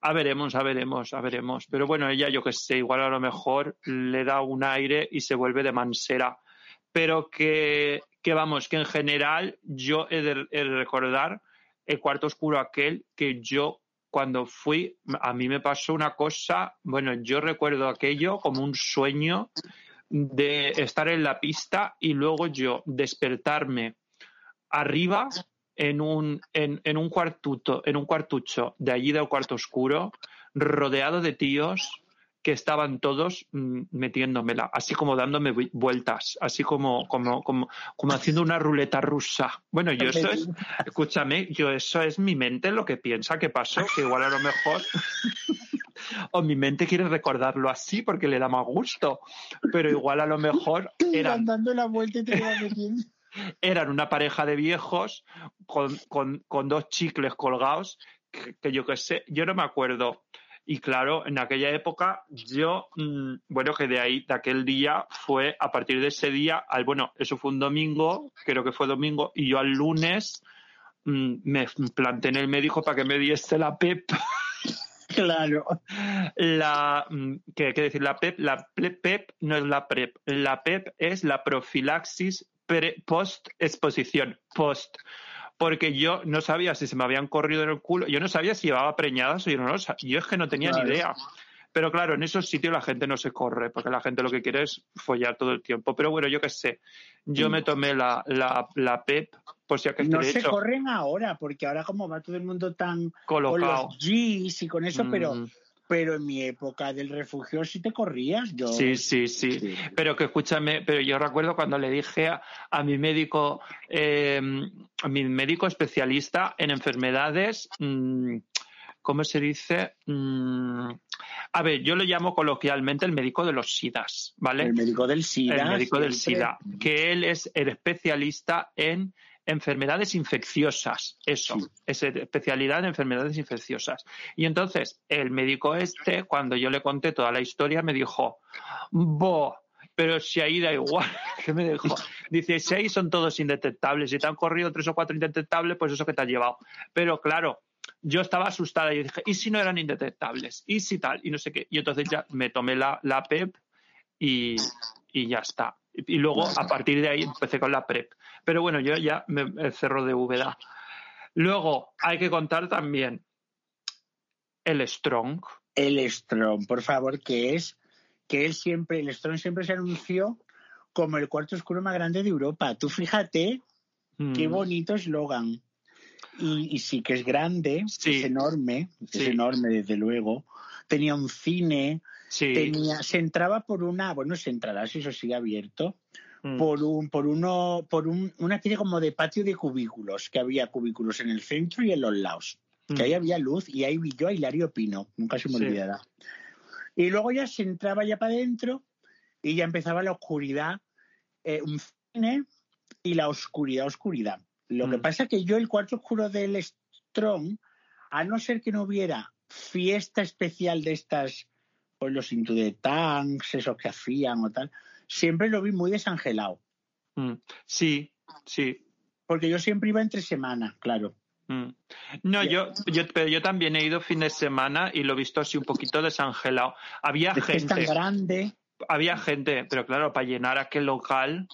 [SPEAKER 2] A veremos, a veremos, a veremos. Pero bueno, ella, yo que sé, igual a lo mejor le da un aire y se vuelve de mansera. Pero que, que vamos, que en general yo he de, recordar el cuarto oscuro aquel que yo cuando fui, a mí me pasó una cosa, bueno, yo recuerdo aquello como un sueño de estar en la pista y luego yo despertarme arriba en un, en, en un cuartuto, en un cuartucho de allí del cuarto oscuro, rodeado de tíos que estaban todos mm, metiéndomela, así como dándome vu- vueltas, así como, como, como, como haciendo una ruleta rusa. Bueno, yo eso es, escúchame, yo eso es mi mente lo que piensa que pasó, que igual a lo mejor, o mi mente quiere recordarlo así porque le da más gusto, pero igual a lo mejor eran
[SPEAKER 1] dando la vuelta y te
[SPEAKER 2] eran una pareja de viejos con, con, con dos chicles colgados, que, que yo qué sé, yo no me acuerdo. Y claro, en aquella época yo, mm, bueno, que de ahí, de aquel día, fue a partir de ese día, al, bueno, eso fue un domingo, creo que fue domingo, y yo al lunes mm, me planté en el médico para que me diese la PEP
[SPEAKER 1] Claro.
[SPEAKER 2] la mm, que hay que decir la PEP, la ple- PEP no es la PrEP, la PEP es la profilaxis pre- post exposición, post porque yo no sabía si se me habían corrido en el culo, yo no sabía si llevaba preñadas o yo no lo sabía, yo es que no tenía
[SPEAKER 1] Claro.
[SPEAKER 2] ni idea. Pero claro, en esos sitios la gente no se corre, porque la gente lo que quiere es follar todo el tiempo. Pero bueno, yo qué sé, yo
[SPEAKER 1] Mm.
[SPEAKER 2] me tomé la, la, la PEP, por si acaso
[SPEAKER 1] No se
[SPEAKER 2] hecho,
[SPEAKER 1] corren ahora, porque ahora como va todo el mundo tan con
[SPEAKER 2] colocado.
[SPEAKER 1] los Gs y con eso, pero,
[SPEAKER 2] Mm.
[SPEAKER 1] pero en mi época del refugio sí te corrías. Yo,
[SPEAKER 2] Sí, sí, sí.
[SPEAKER 1] Sí.
[SPEAKER 2] Pero que escúchame, pero yo recuerdo cuando le dije a, a mi médico, eh, a mi médico especialista en enfermedades, mm, ¿cómo se dice? Mm, a ver, yo le llamo coloquialmente el médico de los SIDAs, ¿vale?
[SPEAKER 1] El médico del SIDA.
[SPEAKER 2] el médico del. SIDA, que él es el especialista en enfermedades infecciosas. Eso,
[SPEAKER 1] Sí.
[SPEAKER 2] es especialidad en enfermedades infecciosas. Y entonces, el médico este, cuando yo le conté toda la historia, me dijo, bo, pero si ahí da igual, ¿qué me dijo? Dice, si ahí son todos indetectables, si te han corrido tres o cuatro indetectables, pues eso que te ha llevado. Pero claro, yo estaba asustada y dije, ¿y si no eran indetectables? ¿Y si tal? Y no sé qué. Y entonces ya me tomé la, la PEP y, y ya está. Y luego, a partir de ahí, empecé con la PrEP. Pero bueno, yo ya me, cerro de Úbeda. Luego, hay que contar también el Strong.
[SPEAKER 1] El Strong, por favor, que es que él siempre, el Strong siempre se anunció como el cuarto oscuro más grande de Europa. Tú fíjate qué
[SPEAKER 2] Mm,
[SPEAKER 1] bonito eslogan. Y, y sí que es grande,
[SPEAKER 2] Sí.
[SPEAKER 1] es enorme, es enorme desde luego. Tenía un cine,
[SPEAKER 2] Sí.
[SPEAKER 1] tenía, se entraba por una, bueno, se entrará si eso sigue abierto,
[SPEAKER 2] Mm,
[SPEAKER 1] por un, por uno, por un, una especie como de patio de cubículos, que había cubículos en el centro y en los lados.
[SPEAKER 2] mm,
[SPEAKER 1] Que ahí había luz y ahí vi yo a Hilario Pino, nunca se me
[SPEAKER 2] Sí.
[SPEAKER 1] olvidará. Y luego ya se entraba ya para adentro y ya empezaba la oscuridad, eh, un cine y la oscuridad, oscuridad. Lo que
[SPEAKER 2] Mm.
[SPEAKER 1] pasa que yo el cuarto oscuro del Strong, a no ser que no hubiera fiesta especial de estas, pues los Into the Tanks, esos que hacían o tal, siempre lo vi muy desangelado.
[SPEAKER 2] mm. Sí, sí.
[SPEAKER 1] Porque yo siempre iba entre semana, claro.
[SPEAKER 2] Mm. No, yo, yo, pero yo también he ido fin de semana y lo he visto así un poquito desangelado. Había
[SPEAKER 1] Es que es tan
[SPEAKER 2] gente,
[SPEAKER 1] grande.
[SPEAKER 2] había gente, pero claro, para llenar aquel local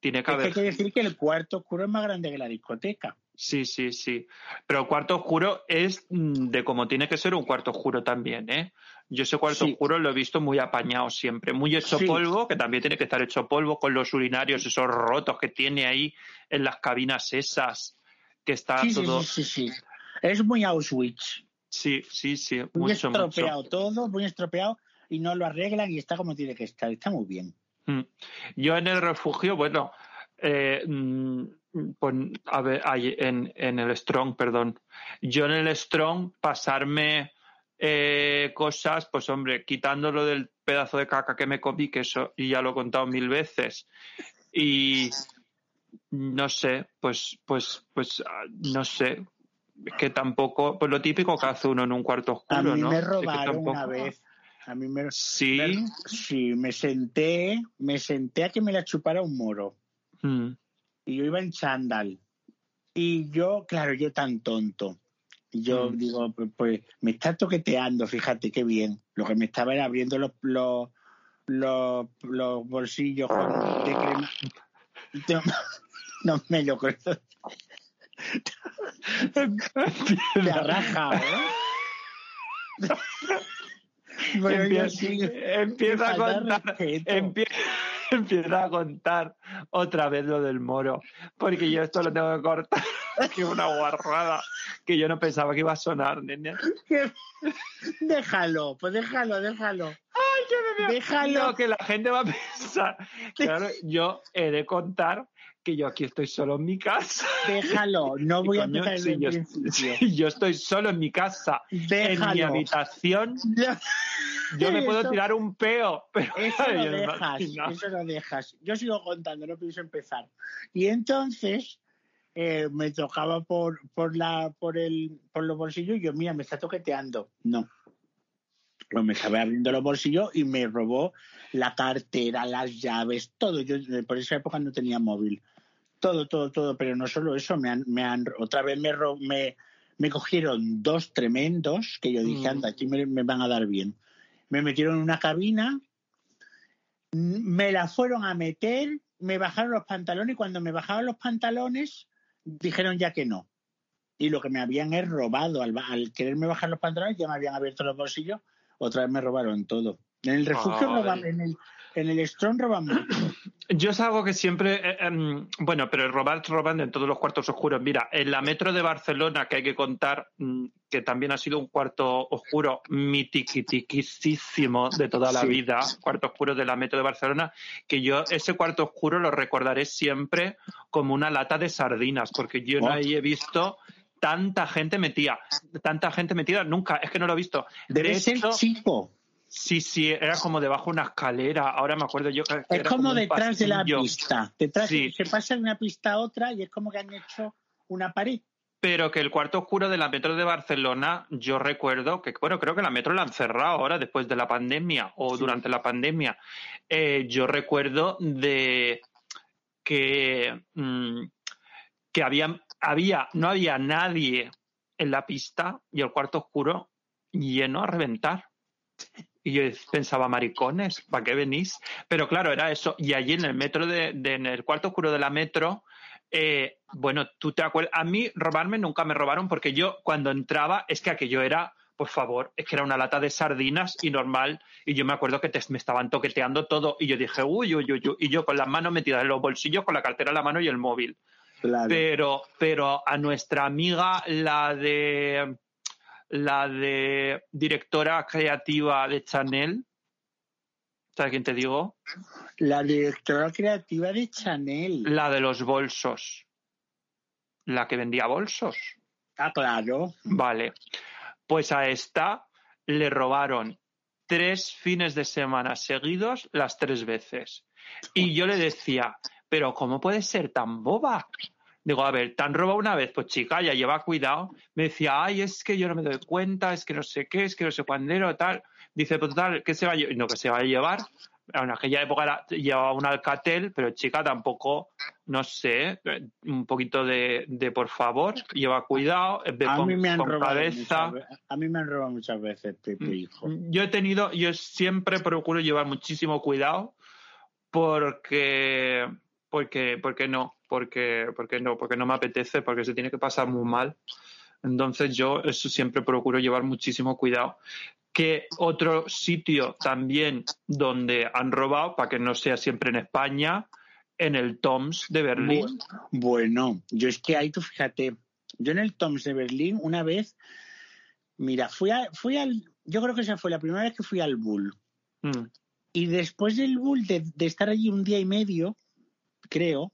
[SPEAKER 2] tiene que
[SPEAKER 1] Es que
[SPEAKER 2] haber
[SPEAKER 1] hay que decir que el cuarto oscuro es más grande que la discoteca.
[SPEAKER 2] Sí, sí, sí. Pero el cuarto oscuro es mm, de como tiene que ser un cuarto oscuro también, ¿eh? Yo ese cuarto
[SPEAKER 1] Sí.
[SPEAKER 2] oscuro lo he visto muy apañado siempre, muy hecho
[SPEAKER 1] Sí.
[SPEAKER 2] polvo, que también tiene que estar hecho polvo con los urinarios esos rotos que tiene ahí en las cabinas esas. que está
[SPEAKER 1] Sí,
[SPEAKER 2] todo...
[SPEAKER 1] sí, sí, sí. Es muy Auschwitz.
[SPEAKER 2] Sí, sí, sí,
[SPEAKER 1] Muy
[SPEAKER 2] mucho,
[SPEAKER 1] estropeado
[SPEAKER 2] mucho.
[SPEAKER 1] todo, muy estropeado y no lo arreglan y está como tiene que estar. Está muy bien.
[SPEAKER 2] Mm. Yo en el refugio, bueno, eh, mm, pues, a ver, en, en el Strong, perdón. Yo en el Strong pasarme eh, cosas, pues hombre, quitándolo del pedazo de caca que me comí, que eso y ya lo he contado mil veces. Y no sé, pues, pues, pues, ah, no sé, que tampoco, pues lo típico que hace uno en un cuarto
[SPEAKER 1] A
[SPEAKER 2] oscuro,
[SPEAKER 1] mí
[SPEAKER 2] ¿no?
[SPEAKER 1] me
[SPEAKER 2] que
[SPEAKER 1] robaron
[SPEAKER 2] tampoco-
[SPEAKER 1] una vez. A mí me,
[SPEAKER 2] Sí.
[SPEAKER 1] me- sí, me senté, me senté a que me la chupara un moro.
[SPEAKER 2] Mm.
[SPEAKER 1] Y yo iba en chándal. Y yo, claro, yo tan tonto. Y yo
[SPEAKER 2] Mm.
[SPEAKER 1] digo, pues, pues, me está toqueteando, fíjate qué bien. Lo que me estaba era abriendo los, los, los, los bolsillos con- de crema. No, no me lo creo. Te ha rajado, ¿eh? Bueno,
[SPEAKER 2] Empieza,
[SPEAKER 1] sí,
[SPEAKER 2] empieza a contar,
[SPEAKER 1] respeto.
[SPEAKER 2] Empie- empieza a contar otra vez lo del moro, porque yo esto lo tengo que cortar, que es una guarrada que yo no pensaba que iba a sonar, nene.
[SPEAKER 1] Déjalo, pues déjalo, déjalo. Déjalo.
[SPEAKER 2] No, que la gente va a pensar. Claro, yo he de contar que yo aquí estoy solo en mi casa.
[SPEAKER 1] Déjalo, no voy
[SPEAKER 2] Y,
[SPEAKER 1] a
[SPEAKER 2] coño,
[SPEAKER 1] empezar
[SPEAKER 2] si yo, si yo estoy solo en mi casa, en mi
[SPEAKER 1] Déjalo.
[SPEAKER 2] habitación, yo me puedo tirar un peo, pero
[SPEAKER 1] Eso lo
[SPEAKER 2] no
[SPEAKER 1] dejas,
[SPEAKER 2] imagino.
[SPEAKER 1] eso lo dejas. Yo sigo contando, no pienso empezar. Y entonces eh, me tocaba por, por, la, por, el, por los bolsillos y yo, mira, me está toqueteando. No. Pues me estaba abriendo los bolsillos y me robó la cartera, las llaves, todo. Yo eh, por esa época no tenía móvil. Todo, todo, todo. Pero no solo eso, me han, me han otra vez me, me, me cogieron dos tremendos que yo dije,
[SPEAKER 2] Mm.
[SPEAKER 1] anda, aquí me, me van a dar bien. Me metieron en una cabina, me la fueron a meter, me bajaron los pantalones y cuando me bajaron los pantalones dijeron ya que no. Y lo que me habían es robado. Al, quererme bajar los pantalones ya me habían abierto los bolsillos, otra vez me robaron todo. En el refugio roban, en el, en el Strong roban mucho.
[SPEAKER 2] Yo es algo que siempre, eh, em, bueno, pero robar roban en todos los cuartos oscuros. Mira, en la metro de Barcelona, que hay que contar, mm, que también ha sido un cuarto oscuro mitiquitiquísimo de toda la
[SPEAKER 1] Sí.
[SPEAKER 2] vida, cuarto oscuro de la metro de Barcelona, que yo ese cuarto oscuro lo recordaré siempre como una lata de sardinas, porque yo no ahí he visto tanta gente metida, tanta gente metida nunca, es que no lo he visto.
[SPEAKER 1] Debe
[SPEAKER 2] de
[SPEAKER 1] ser
[SPEAKER 2] hecho,
[SPEAKER 1] chico.
[SPEAKER 2] Sí, sí, era como debajo de una escalera, ahora me acuerdo yo que
[SPEAKER 1] Es
[SPEAKER 2] era
[SPEAKER 1] como detrás de la pista. Detrás,
[SPEAKER 2] Sí.
[SPEAKER 1] Se pasa de una pista a otra y es como que han hecho una pared.
[SPEAKER 2] Pero que el cuarto oscuro de la metro de Barcelona, yo recuerdo que, bueno, creo que la metro la han cerrado ahora después de la pandemia o
[SPEAKER 1] Sí.
[SPEAKER 2] durante la pandemia. Eh, yo recuerdo de que, mm, que había, había, no había nadie en la pista y el cuarto oscuro lleno a reventar. Y yo pensaba, maricones, ¿para qué venís? Pero claro, era eso. Y allí en el metro de, de- en el cuarto oscuro de la metro, eh, bueno, tú te acuerdas, a mí robarme nunca me robaron porque yo cuando entraba es que aquello era, por favor, es que era una lata de sardinas y normal y yo me acuerdo que te- me estaban toqueteando todo y yo dije, uy, uy, uy, uy, y yo con las manos metidas en los bolsillos, con la cartera en la mano y el móvil.
[SPEAKER 1] Claro.
[SPEAKER 2] Pero, pero a nuestra amiga, la de la de directora creativa de Chanel, ¿sabes quién te digo?
[SPEAKER 1] La directora creativa de Chanel.
[SPEAKER 2] La de los bolsos. La que vendía bolsos.
[SPEAKER 1] Ah, claro.
[SPEAKER 2] Vale. Pues a esta le robaron tres fines de semana seguidos las tres veces. Y yo le decía, pero ¿cómo puede ser tan boba? Digo, a ver, ¿te han robado una vez? Pues chica, ya lleva cuidado. Me decía, ay, es que yo no me doy cuenta, es que no sé qué, es que no sé cuándo, tal. Dice, pues total, ¿qué se va a llevar? No, que se va a llevar. En aquella época era- llevaba un alcatel, pero chica, tampoco, no sé, eh, un poquito de, de por favor, lleva cuidado, ve
[SPEAKER 1] A
[SPEAKER 2] con,
[SPEAKER 1] mí me han robado
[SPEAKER 2] cabeza.
[SPEAKER 1] muchas A mí me han robado muchas veces, Pepe, hijo.
[SPEAKER 2] Yo he tenido, yo siempre procuro llevar muchísimo cuidado porque, porque, porque no, porque, porque no, porque no me apetece, porque se tiene que pasar muy mal. Entonces yo eso siempre procuro llevar muchísimo cuidado. Que otro sitio también donde han robado, para que no sea siempre en España, en el Toms de Berlín.
[SPEAKER 1] Bu- Bueno, yo es que ahí tú fíjate, Yo en el Toms de Berlín una vez, mira, fui, a, fui al, yo creo que esa fue la primera vez que fui al Bull.
[SPEAKER 2] Mm.
[SPEAKER 1] Y después del Bull, de, de estar allí un día y medio, creo,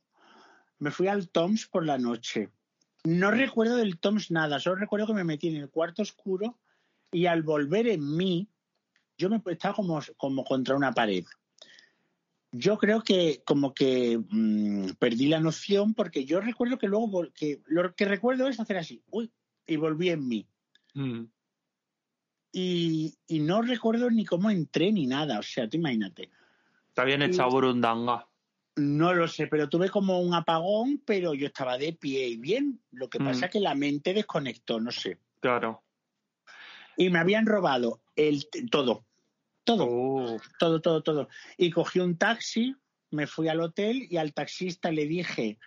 [SPEAKER 1] me fui al Toms por la noche. No recuerdo del Toms nada, solo recuerdo que me metí en el cuarto oscuro y al volver en mí, yo me estaba como, como contra una pared. Yo creo que como que mmm, perdí la noción porque yo recuerdo que luego que lo que recuerdo es hacer así, uy, y volví en mí.
[SPEAKER 2] Mm.
[SPEAKER 1] Y, y, no recuerdo ni cómo entré ni nada, o sea, tú imagínate.
[SPEAKER 2] Está bien echado y, burundanga.
[SPEAKER 1] No lo sé, pero tuve como un apagón, pero yo estaba de pie y bien. Lo que mm. pasa es que la mente desconectó, no sé.
[SPEAKER 2] Claro.
[SPEAKER 1] Y me habían robado el todo, todo,
[SPEAKER 2] oh.
[SPEAKER 1] todo, todo, todo. Y cogí un taxi, me fui al hotel y al taxista le dije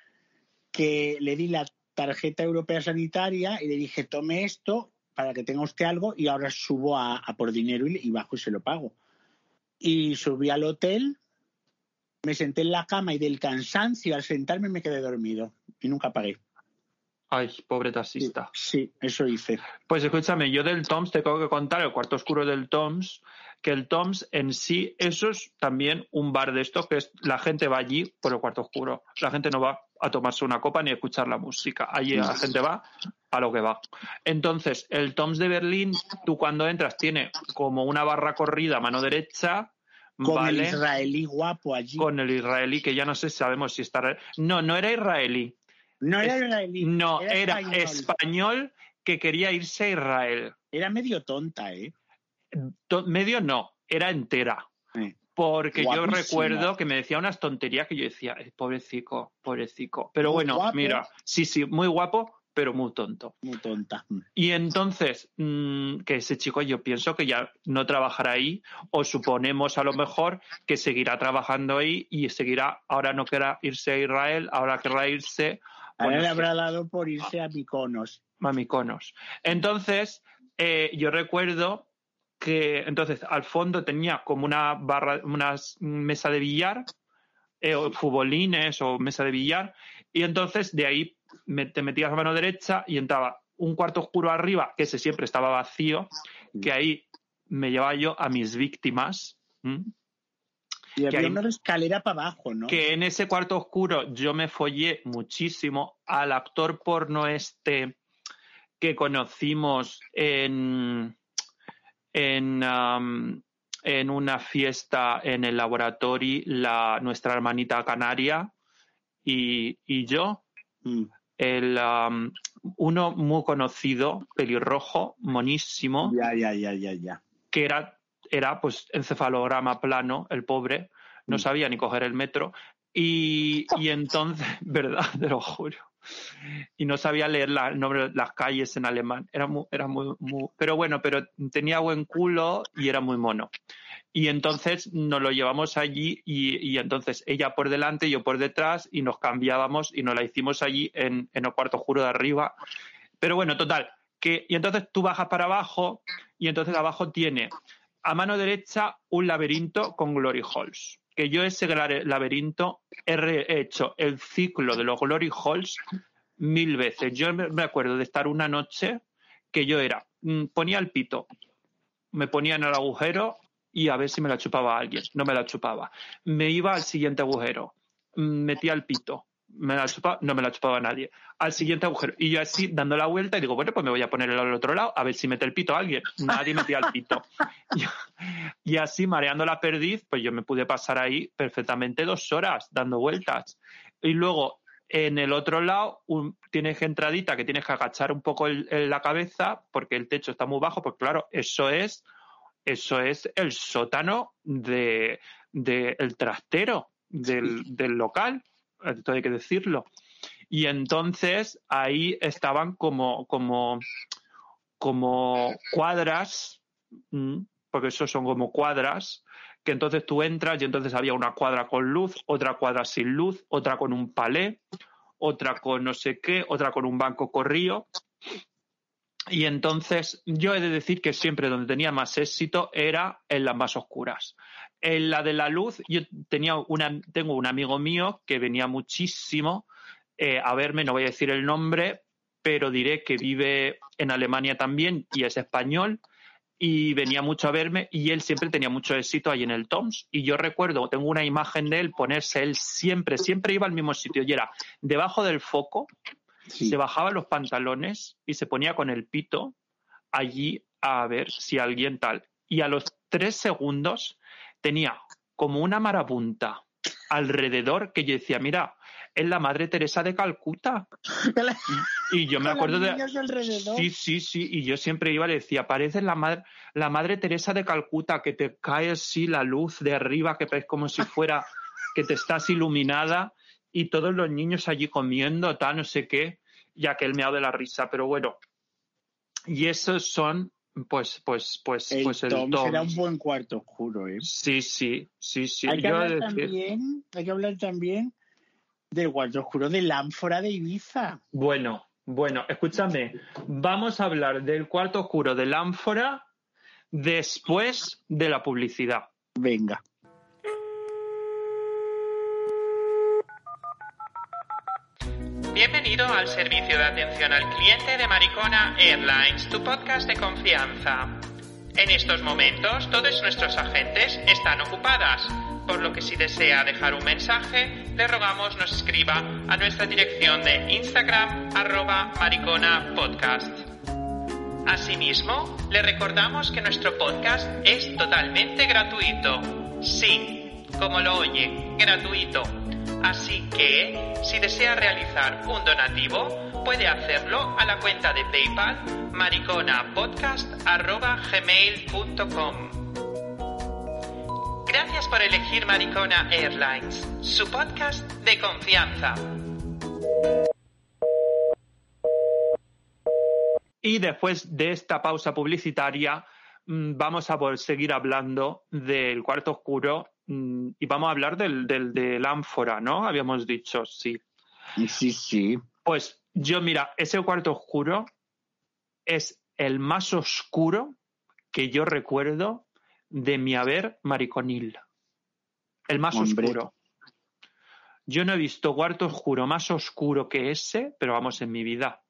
[SPEAKER 1] que le di la tarjeta europea sanitaria y le dije, tome esto para que tenga usted algo y ahora subo a, a por dinero y, y, bajo y se lo pago. Y subí al hotel, me senté en la cama y del cansancio al sentarme me quedé dormido y nunca pagué.
[SPEAKER 2] Ay, pobre taxista.
[SPEAKER 1] Sí, sí, eso hice.
[SPEAKER 2] Pues escúchame, yo del Toms te tengo que contar, el cuarto oscuro del Toms, que el Toms en sí, eso es también un bar de estos que es, la gente va allí por el cuarto oscuro. La gente no va a tomarse una copa ni a escuchar la música. Allí la gente va a lo que va. Entonces, el Toms de Berlín, tú cuando entras tiene como una barra corrida a mano derecha.
[SPEAKER 1] Con
[SPEAKER 2] ¿vale?
[SPEAKER 1] el israelí guapo allí.
[SPEAKER 2] Con el israelí, que ya no sé si sabemos si está. No, no era israelí.
[SPEAKER 1] No era israelí.
[SPEAKER 2] No, era,
[SPEAKER 1] era
[SPEAKER 2] español. español. que quería irse a Israel.
[SPEAKER 1] Era medio tonta, ¿eh?
[SPEAKER 2] medio no, era entera. Porque
[SPEAKER 1] Guapísima.
[SPEAKER 2] yo recuerdo que me decía unas tonterías que yo decía, eh, pobrecico, pobrecico. Pero
[SPEAKER 1] Muy
[SPEAKER 2] bueno,
[SPEAKER 1] guapo.
[SPEAKER 2] mira, sí, sí, muy guapo, pero muy tonto.
[SPEAKER 1] Muy tonta.
[SPEAKER 2] Y entonces, mmm, que ese chico yo pienso que ya no trabajará ahí, o suponemos a lo mejor que seguirá trabajando ahí y seguirá, ahora no querrá irse a Israel, ahora querrá irse
[SPEAKER 1] Ahora
[SPEAKER 2] bueno,
[SPEAKER 1] le habrá dado por irse a Miconos.
[SPEAKER 2] mamiconos. Entonces, eh, yo recuerdo que entonces al fondo tenía como una barra, una mesa de billar, eh, o futbolines o mesa de billar, y entonces de ahí te metías a mano derecha y entraba un cuarto oscuro arriba, que ese siempre estaba vacío, que ahí me llevaba yo a mis víctimas.
[SPEAKER 1] Y
[SPEAKER 2] Que
[SPEAKER 1] había
[SPEAKER 2] hay-
[SPEAKER 1] una escalera para abajo, ¿no?
[SPEAKER 2] que en ese cuarto oscuro yo me follé muchísimo al actor porno este que conocimos en en, um, en una fiesta en el laboratorio la nuestra hermanita canaria y, y yo
[SPEAKER 1] Mm.
[SPEAKER 2] El um, uno muy conocido pelirrojo monísimo
[SPEAKER 1] Ya, ya, ya, ya, ya.
[SPEAKER 2] que era, era pues encefalograma plano, el pobre, no
[SPEAKER 1] Mm.
[SPEAKER 2] sabía ni coger el metro. Y, y entonces, verdad, te lo juro. Y no sabía leer la, el nombre de las calles en alemán. Era muy, era muy, muy, pero bueno, pero tenía buen culo y era muy mono. Y entonces nos lo llevamos allí y, y entonces ella por delante, yo por detrás y nos cambiábamos y nos la hicimos allí en, en el cuarto juro de arriba. Pero bueno, total, que, y entonces tú bajas para abajo y entonces abajo tiene a mano derecha un laberinto con glory holes. Que yo ese laberinto he hecho el ciclo de los glory holes mil veces. Yo me me acuerdo de estar una noche que yo era, mm, ponía el pito, me ponía en el agujero y a ver si me la chupaba alguien. No me la chupaba. Me iba al siguiente agujero, mm, metía el pito, me la chupaba, no me la chupaba nadie. Al siguiente agujero. Y yo así dando la vuelta y digo, bueno, pues me voy a poner al otro lado a ver si mete el pito a alguien. Nadie metía el pito. Y, así mareando la perdiz, pues yo me pude pasar ahí perfectamente dos horas dando vueltas. Y luego en el otro lado un- tienes entradita que tienes que agachar un poco la cabeza porque el techo está muy bajo, pues claro, eso es eso es el sótano de, de el trastero del, del local, esto hay que decirlo. Y entonces ahí estaban como, como, como cuadras, porque eso son como cuadras, que entonces tú entras y entonces había una cuadra con luz, otra cuadra sin luz, otra con un palé, otra con no sé qué, otra con un banco corrío. Y entonces yo he de decir que siempre donde tenía más éxito era en las más oscuras. En la de la luz, yo tenía una, tengo un amigo mío que venía muchísimo eh, a verme, no voy a decir el nombre, pero diré que vive en Alemania también y es español y venía mucho a verme y él siempre tenía mucho éxito ahí en el Toms y yo recuerdo, tengo una imagen de él ponerse él siempre, siempre iba al mismo sitio y era debajo del foco, se bajaba los pantalones y se ponía con el pito allí a ver si alguien tal. Y a los tres segundos tenía como una marabunta alrededor que yo decía, mira, es la Madre Teresa de Calcuta. y, yo me acuerdo de... Sí, sí, sí, y yo siempre iba y le decía, parece la madre, la madre Teresa de Calcuta, que te cae así la luz de arriba, que es como si fuera que te estás iluminada y todos los niños allí comiendo, tal, no sé qué, ya que él me ha de la risa, pero bueno. Y esos son pues, pues, pues,
[SPEAKER 1] el
[SPEAKER 2] pues el
[SPEAKER 1] Tom
[SPEAKER 2] Tom.
[SPEAKER 1] será un buen cuarto oscuro, ¿eh?
[SPEAKER 2] Sí, sí, sí, sí.
[SPEAKER 1] Hay que,
[SPEAKER 2] Yo
[SPEAKER 1] hablar
[SPEAKER 2] decir-
[SPEAKER 1] también, hay que hablar también del cuarto oscuro de Lánfora de Ibiza.
[SPEAKER 2] Bueno, bueno, escúchame. Vamos a hablar del cuarto oscuro del ánfora después de la publicidad.
[SPEAKER 1] Venga.
[SPEAKER 2] Bienvenido al servicio de atención al cliente de Maricona Airlines, tu podcast de confianza. En estos momentos, todos nuestros agentes están ocupadas, por lo que si desea dejar un mensaje, le rogamos nos escriba a nuestra dirección de Instagram arroba maricona podcast. Asimismo, le recordamos que nuestro podcast es totalmente gratuito. Sí, como lo oye, gratuito. Así que, si desea realizar un donativo, puede hacerlo a la cuenta de PayPal mariconapodcast.gmail.com Gracias por elegir Maricona Airlines, su podcast de confianza. Y después de esta pausa publicitaria, mm, vamos a seguir hablando del cuarto oscuro y vamos a hablar del, del, del ánfora, ¿no? Habíamos dicho, sí.
[SPEAKER 1] Sí, sí.
[SPEAKER 2] Pues yo, mira, ese cuarto oscuro es el más oscuro que yo recuerdo de mi haber mariconil. El más
[SPEAKER 1] Hombre.
[SPEAKER 2] oscuro. Yo no he visto cuarto oscuro más oscuro que ese, pero vamos, en mi vida.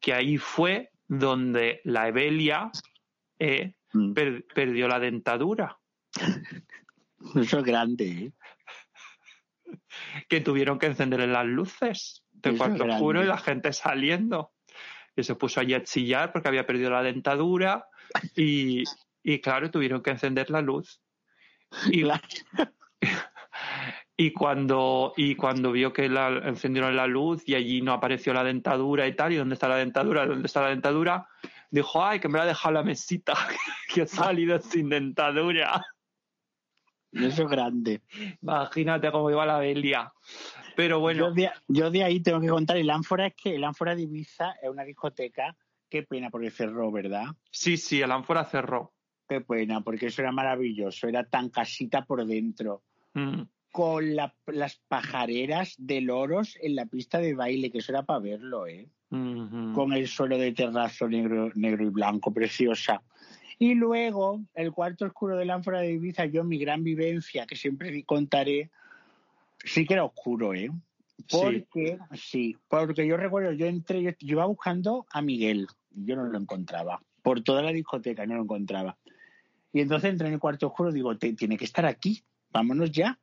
[SPEAKER 2] Que ahí fue donde la Evelia eh,
[SPEAKER 1] Mm.
[SPEAKER 2] per- perdió la dentadura.
[SPEAKER 1] Eso es grande, ¿eh?
[SPEAKER 2] que tuvieron que encenderle las luces
[SPEAKER 1] Eso es
[SPEAKER 2] cuarto oscuro y la gente saliendo. Y se puso allí a chillar porque había perdido la dentadura y, y claro, tuvieron que encender la luz. Y, y cuando y cuando vio que la, encendieron la luz y allí no apareció la dentadura y tal, ¿y dónde está la dentadura? ¿Dónde está la dentadura? Dijo, ay, que me la ha dejado la mesita, que he salido sin dentadura.
[SPEAKER 1] Eso es grande.
[SPEAKER 2] Imagínate cómo iba la Belia. Pero bueno,
[SPEAKER 1] Yo, de, yo de ahí tengo que contar el ánfora, es que el ánfora de Ibiza es una discoteca. Qué pena porque cerró, ¿verdad?
[SPEAKER 2] sí, sí, el ánfora cerró.
[SPEAKER 1] Qué pena, porque eso era maravilloso, era tan casita por dentro.
[SPEAKER 2] Mm.
[SPEAKER 1] Con la- las pajareras de loros en la pista de baile, que eso era para verlo, ¿eh? Con el suelo de terrazo negro, negro y blanco, preciosa. Y luego, el cuarto oscuro del ánfora de Ibiza, yo mi gran vivencia, que siempre contaré, sí que era oscuro, ¿eh? Porque, sí, porque yo recuerdo, yo entré, yo, yo iba buscando a Miguel, y yo no lo encontraba. Por toda la discoteca no lo encontraba. Y entonces entré en el cuarto oscuro, digo, "Te- tiene que estar aquí, vámonos ya.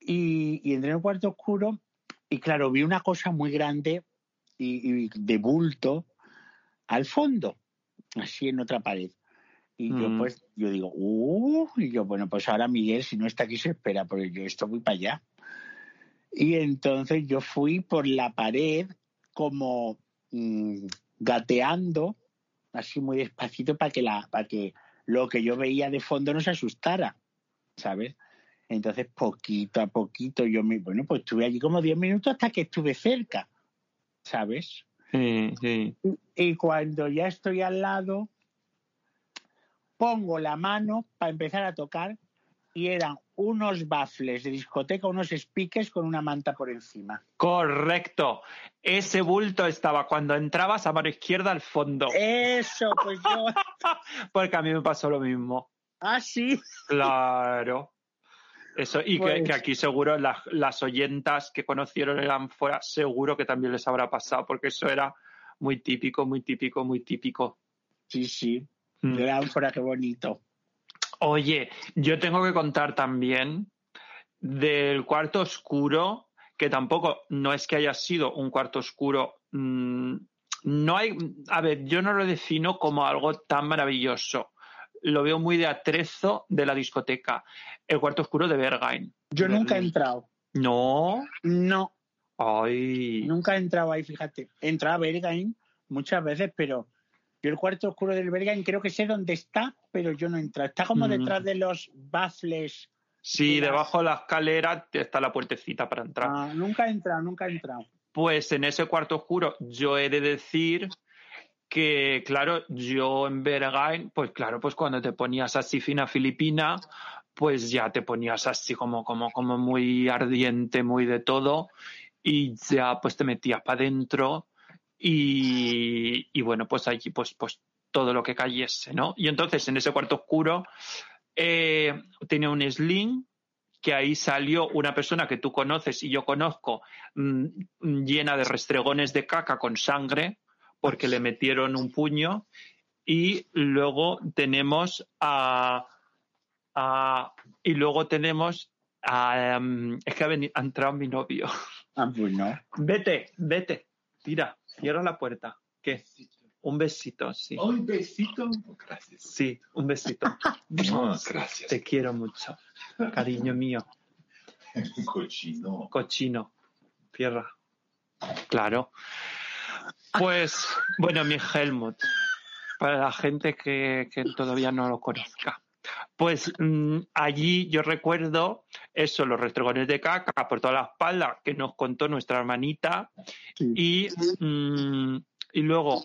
[SPEAKER 1] Y, y entré en el cuarto oscuro, y claro, vi una cosa muy grande y, y de bulto al fondo, así en otra pared. Y yo
[SPEAKER 2] Mm.
[SPEAKER 1] pues, yo digo, uh, y yo, bueno, pues ahora Miguel, si no está aquí, se espera, porque yo esto voy para allá. Y entonces yo fui por la pared como mm, gateando, así muy despacito, para que, la, para que lo que yo veía de fondo no se asustara, ¿sabes? Entonces, poquito a poquito, yo me, bueno, pues estuve allí como 10 minutos hasta que estuve cerca, ¿sabes?
[SPEAKER 2] Sí, sí.
[SPEAKER 1] Y cuando ya estoy al lado, pongo la mano para empezar a tocar y eran unos baffles de discoteca, unos speakers con una manta por encima.
[SPEAKER 2] Correcto. Ese bulto estaba cuando entrabas a mano izquierda al fondo.
[SPEAKER 1] Eso, pues yo.
[SPEAKER 2] Porque a mí me pasó lo mismo.
[SPEAKER 1] Ah, sí.
[SPEAKER 2] Claro. Eso, y que,
[SPEAKER 1] Pues-
[SPEAKER 2] que aquí seguro las, las oyentas que conocieron el ánfora, seguro que también les habrá pasado, porque eso era muy típico, muy típico, muy típico.
[SPEAKER 1] Sí, sí.
[SPEAKER 2] Mm.
[SPEAKER 1] De ánfora, qué bonito.
[SPEAKER 2] Oye, yo tengo que contar también del cuarto oscuro, que tampoco no es que haya sido un cuarto oscuro. mm, no hay, a ver, yo no lo defino como algo tan maravilloso. Lo veo muy de atrezo de la discoteca. El cuarto oscuro de Berghain.
[SPEAKER 1] Yo nunca he entrado.
[SPEAKER 2] No.
[SPEAKER 1] No,
[SPEAKER 2] Ay.
[SPEAKER 1] nunca he entrado ahí, fíjate. He entrado a Berghain muchas veces, pero yo el cuarto oscuro del Berghain creo que sé dónde está, pero yo no he entrado. Está como
[SPEAKER 2] Mm.
[SPEAKER 1] detrás de los baffles.
[SPEAKER 2] Sí, debajo de la escalera está la puertecita para entrar.
[SPEAKER 1] Ah, nunca he entrado, nunca he entrado.
[SPEAKER 2] Pues en ese cuarto oscuro yo he de decir que, claro, yo en Berghain, pues claro, pues cuando te ponías así fina filipina, pues ya te ponías así como, como, como muy ardiente, muy de todo, y ya pues te metías para adentro y, y bueno, pues allí pues, pues todo lo que cayese, ¿no? Y entonces en ese cuarto oscuro eh, tenía un sling que ahí salió una persona que tú conoces y yo conozco mm, llena de restregones de caca con sangre porque le metieron un puño y luego tenemos a, a- y luego tenemos a, em, es que ha, veni- ha entrado mi novio
[SPEAKER 1] Ah, pues no.
[SPEAKER 2] vete vete tira cierra la puerta ¿qué? un besito sí
[SPEAKER 3] Un besito. Gracias.
[SPEAKER 2] sí un besito
[SPEAKER 3] No, gracias.
[SPEAKER 2] te quiero mucho cariño mío
[SPEAKER 3] Cochino.
[SPEAKER 2] cochino. Tierra. Claro. Pues, bueno, mi Helmut, para la gente que, que todavía no lo conozca. Pues mm, allí yo recuerdo eso, los restregones de caca por toda la espalda que nos contó nuestra hermanita
[SPEAKER 1] Sí.
[SPEAKER 2] y, mm, y luego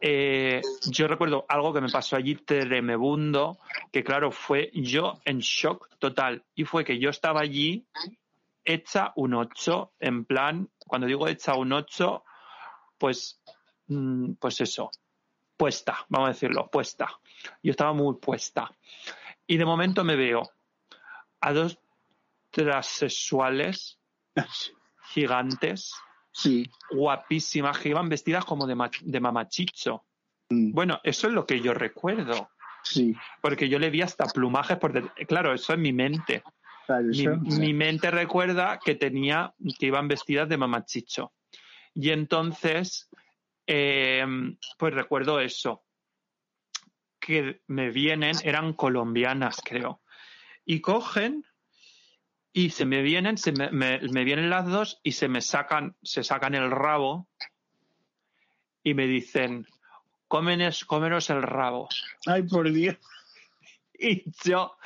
[SPEAKER 2] eh, yo recuerdo algo que me pasó allí tremebundo, que claro, fue yo en shock total. Y fue que yo estaba allí hecha un 8, en plan, cuando digo hecha un 8, pues, mm, pues eso, puesta, vamos a decirlo, puesta. Yo estaba muy puesta. Y de momento me veo a dos transexuales gigantes
[SPEAKER 1] Sí.
[SPEAKER 2] guapísimas que iban vestidas como de, ma- de mamachicho.
[SPEAKER 1] Mm,
[SPEAKER 2] Bueno, eso es lo que yo recuerdo,
[SPEAKER 1] Sí.
[SPEAKER 2] porque yo le vi hasta plumajes por Claro, eso es mi mente.
[SPEAKER 1] Claro,
[SPEAKER 2] Mi, mente recuerda que tenía, que iban vestidas de mamachicho. Y entonces, eh, pues recuerdo eso, que me vienen, eran colombianas, creo, y cogen y se me vienen, se me, me- me vienen las dos y se me sacan, se sacan el rabo y me dicen, cómenos, cómenos el rabo.
[SPEAKER 1] Ay, por Dios.
[SPEAKER 2] Y yo,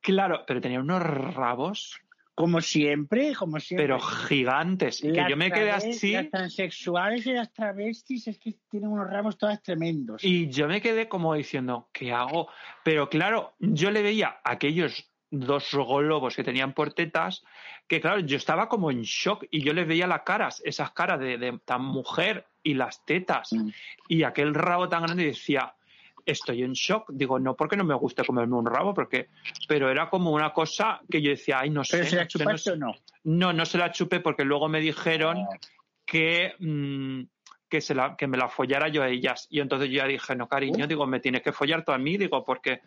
[SPEAKER 2] claro, pero tenía unos rabos,
[SPEAKER 1] Como siempre, como siempre.
[SPEAKER 2] pero gigantes. Y que yo me quedé así
[SPEAKER 1] Las transexuales y las travestis es que tienen unos ramos todas tremendos.
[SPEAKER 2] y yo me quedé como diciendo, ¿qué hago? Pero claro, yo le veía a aquellos dos globos que tenían por tetas, que claro, yo estaba como en shock y yo les veía las caras, esas caras de, de tan mujer y las tetas
[SPEAKER 1] Mm.
[SPEAKER 2] y aquel rabo tan grande y decía, estoy en shock. Digo, no porque no me guste comerme un rabo, porque, pero era como una cosa que yo decía, ay, no sé.
[SPEAKER 1] ¿Pero se la
[SPEAKER 2] no
[SPEAKER 1] chupaste
[SPEAKER 2] sé".
[SPEAKER 1] o no?
[SPEAKER 2] No, no se la chupé porque luego me dijeron
[SPEAKER 1] Ah.
[SPEAKER 2] que, mm, que, se la, que me la follara yo a ellas. Y entonces yo ya dije, no, cariño, digo, me tienes que follar tú a mí, digo, porque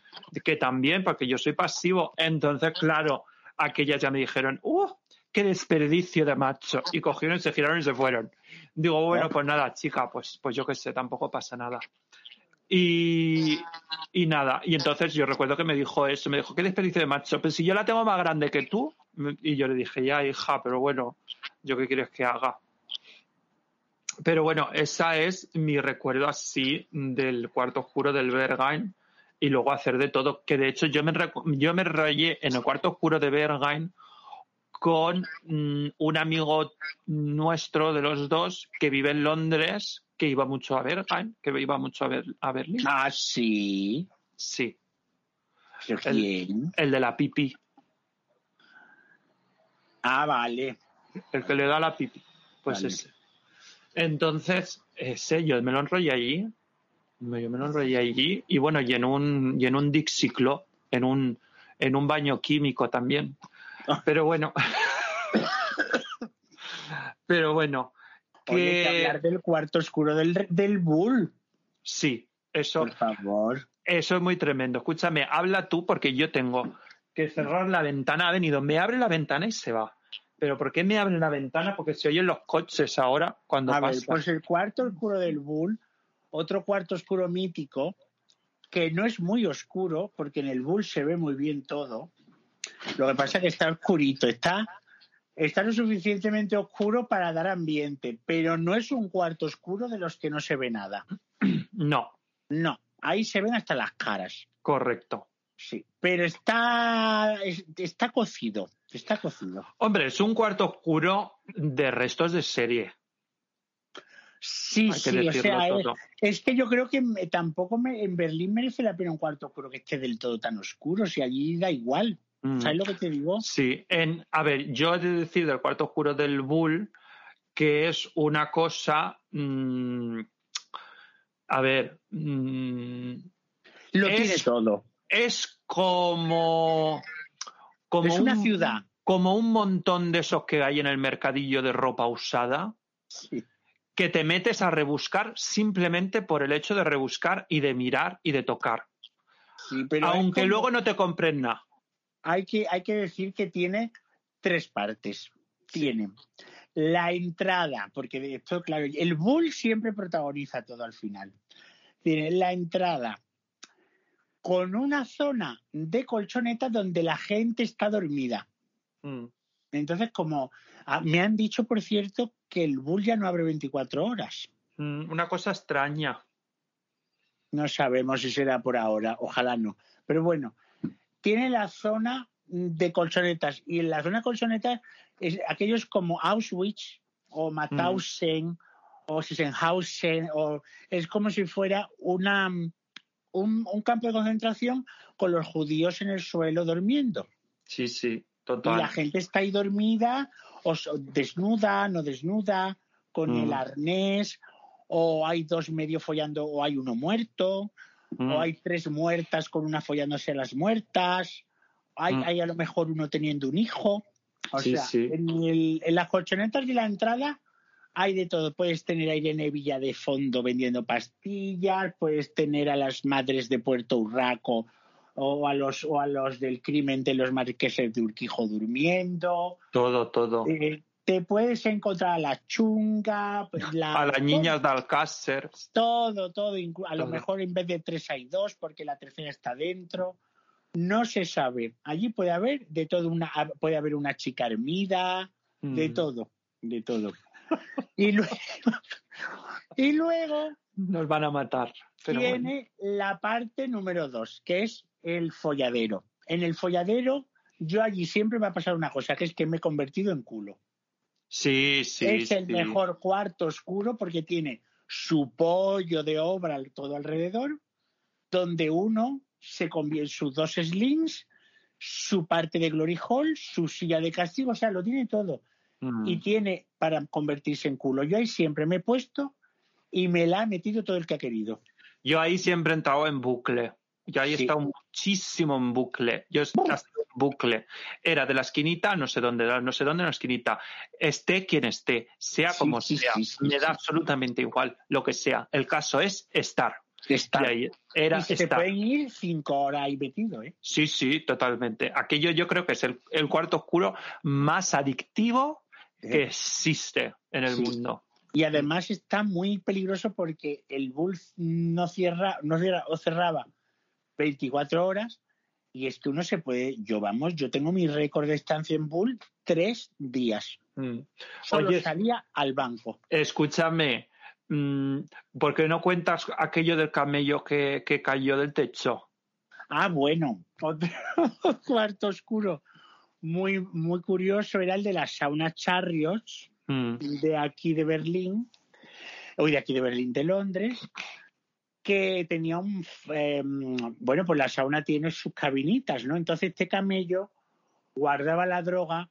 [SPEAKER 2] que también, porque yo soy pasivo. Entonces, claro, aquellas ya me dijeron, ¡uh! ¡Qué desperdicio de macho! Y cogieron, se giraron y se fueron. Digo, bueno,
[SPEAKER 1] Ah.
[SPEAKER 2] pues nada, chica, pues, pues yo qué sé, tampoco pasa nada. Y, y nada, y entonces yo recuerdo que me dijo eso, me dijo, qué desperdicio de macho, pero si yo la tengo más grande que tú, y yo le dije, ya hija, pero bueno, ¿yo qué quieres que haga? Pero bueno, esa es mi recuerdo así del cuarto oscuro del Berghain y luego hacer de todo, que de hecho yo me, yo me rayé en el cuarto oscuro de Berghain con mm, un amigo nuestro de los dos que vive en Londres, que iba mucho a Berghain, que iba mucho a, Ber- a Berlín.
[SPEAKER 1] Ah, sí.
[SPEAKER 2] Sí,
[SPEAKER 1] ¿Pero
[SPEAKER 2] El-
[SPEAKER 1] quién?
[SPEAKER 2] el de la pipi,
[SPEAKER 1] Ah, vale.
[SPEAKER 2] el que le da la pipi, pues
[SPEAKER 1] Vale.
[SPEAKER 2] ese. Entonces, ese yo me lo enrollé allí, yo me lo enrollé allí y bueno, y en un, y en un Dixiclo, en un, en un baño químico también.
[SPEAKER 1] Ah.
[SPEAKER 2] Pero bueno, pero bueno, que...
[SPEAKER 1] Oye, hay que hablar del cuarto oscuro del, del Bull,
[SPEAKER 2] Sí, eso,
[SPEAKER 1] por favor.
[SPEAKER 2] eso es muy tremendo. Escúchame, habla tú porque yo tengo que cerrar la ventana. Ha venido, me abre la ventana y se va. Pero ¿por qué me abre la ventana? Porque se oyen los coches ahora cuando
[SPEAKER 1] A ver,
[SPEAKER 2] pasa.
[SPEAKER 1] pues el cuarto oscuro del Bull, otro cuarto oscuro mítico, que no es muy oscuro, porque en el Bull se ve muy bien todo. Lo que pasa es que está oscurito, está, está lo suficientemente oscuro para dar ambiente, pero no es un cuarto oscuro de los que no se ve nada.
[SPEAKER 2] No,
[SPEAKER 1] No, ahí se ven hasta las caras.
[SPEAKER 2] correcto.
[SPEAKER 1] Sí, pero está, es- está cocido, está cocido.
[SPEAKER 2] Hombre, es un cuarto oscuro de restos de serie.
[SPEAKER 1] Sí, sí, o sea, es, que yo creo que tampoco me- en Berlín merece la pena un cuarto oscuro que esté del todo tan oscuro, si allí da igual.
[SPEAKER 2] Mm.
[SPEAKER 1] ¿Sabes lo que te digo?
[SPEAKER 2] Sí, en, a ver, yo he de decir del cuarto oscuro del Bull que es una cosa. mm, a ver, mm,
[SPEAKER 1] Lo
[SPEAKER 2] Es-
[SPEAKER 1] tiene todo.
[SPEAKER 2] es como. como
[SPEAKER 1] Es una
[SPEAKER 2] un-
[SPEAKER 1] ciudad.
[SPEAKER 2] Como un montón de esos que hay en el mercadillo de ropa usada,
[SPEAKER 1] Sí.
[SPEAKER 2] que te metes a rebuscar simplemente por el hecho de rebuscar y de mirar y de tocar.
[SPEAKER 1] Sí, pero es
[SPEAKER 2] Aunque
[SPEAKER 1] como-
[SPEAKER 2] luego no te compres nada.
[SPEAKER 1] Hay que, hay que decir que tiene tres partes. Tiene la entrada, porque de esto, claro, el Bull siempre protagoniza todo al final. Tiene la entrada con una zona de colchoneta donde la gente está dormida.
[SPEAKER 2] Mm.
[SPEAKER 1] Entonces, como ah, me han dicho, por cierto, que el Bull ya no abre 24 horas.
[SPEAKER 2] Mm, Una cosa extraña.
[SPEAKER 1] No sabemos si será por ahora, ojalá no. Pero bueno, tiene la zona de colchonetas y en la zona de colchonetas es aquellos como Auschwitz o Mauthausen o Sissenhausen o es como si fuera una un, un campo de concentración con los judíos en el suelo durmiendo.
[SPEAKER 2] Sí, sí,
[SPEAKER 1] Y
[SPEAKER 2] total.
[SPEAKER 1] la gente está ahí dormida, o desnuda, no desnuda, con
[SPEAKER 2] Mm.
[SPEAKER 1] el arnés, o hay dos medio follando, o hay uno muerto,
[SPEAKER 2] Mm.
[SPEAKER 1] o hay tres muertas con una follándose a las muertas, hay,
[SPEAKER 2] Mm.
[SPEAKER 1] hay a lo mejor uno teniendo un hijo. O
[SPEAKER 2] Sí,
[SPEAKER 1] sea,
[SPEAKER 2] sí.
[SPEAKER 1] En, el- en las colchonetas de la entrada hay de todo. Puedes tener a Irene Villa de fondo vendiendo pastillas, puedes tener a las madres de Puerto Urraco o a los, o a los del crimen de los marqueses de Urquijo durmiendo.
[SPEAKER 2] Todo, todo.
[SPEAKER 1] Eh, te puedes encontrar a la chunga, pues, la,
[SPEAKER 2] A las niñas de Alcácer.
[SPEAKER 1] todo, todo, a lo
[SPEAKER 2] Todo.
[SPEAKER 1] mejor en vez de tres hay dos porque la tercera está dentro. No se sabe. Allí puede haber de todo una, puede haber una chica hermida, de
[SPEAKER 2] Mm.
[SPEAKER 1] todo, de todo. Y luego, y luego
[SPEAKER 2] Nos van a matar. Pero bueno.
[SPEAKER 1] tiene la parte número dos, que es el folladero. En el folladero, yo allí siempre me ha pasado una cosa, que es que me he convertido en culo.
[SPEAKER 2] Sí, sí.
[SPEAKER 1] es el
[SPEAKER 2] sí.
[SPEAKER 1] mejor cuarto oscuro porque tiene su pollo de obra al- todo alrededor, donde uno se convierte sus dos slings, su parte de Glory Hall, su silla de castigo, o sea, lo tiene todo.
[SPEAKER 2] Mm.
[SPEAKER 1] Y tiene para convertirse en culo. Yo ahí siempre me he puesto y me la ha metido todo el que ha querido.
[SPEAKER 2] Yo ahí siempre he entrado en bucle. Yo ahí he
[SPEAKER 1] Sí.
[SPEAKER 2] estado muchísimo en bucle. Yo he en bucle. Era de la esquinita, no sé dónde, no sé dónde en la esquinita. Esté quien esté, sea
[SPEAKER 1] Sí,
[SPEAKER 2] como
[SPEAKER 1] sí,
[SPEAKER 2] sea.
[SPEAKER 1] sí,
[SPEAKER 2] me da absolutamente igual lo que sea. El caso es estar.
[SPEAKER 1] Está.
[SPEAKER 2] Y ahí era
[SPEAKER 1] y se
[SPEAKER 2] estar.
[SPEAKER 1] pueden ir cinco horas ahí metido, ¿eh?
[SPEAKER 2] Sí, sí, totalmente. Aquello yo creo que es el, el cuarto oscuro más adictivo que existe en el mundo.
[SPEAKER 1] Y además está muy peligroso porque el Bull no cierra, no cierra o cerraba 24 horas y es que uno se puede, yo vamos, yo tengo mi récord de estancia en Bull tres días.
[SPEAKER 2] Mm.
[SPEAKER 1] Solo
[SPEAKER 2] Oye,
[SPEAKER 1] salía al banco.
[SPEAKER 2] escúchame, mm, ¿por qué no cuentas aquello del camello que, que cayó del techo?
[SPEAKER 1] Ah, bueno, otro cuarto oscuro muy, muy curioso era el de las sauna Chariots
[SPEAKER 2] Mm.
[SPEAKER 1] de aquí de Berlín, hoy de aquí de Berlín, de Londres, que tenía un, eh, bueno, pues la sauna tiene sus cabinitas, ¿no? Entonces este camello guardaba la droga.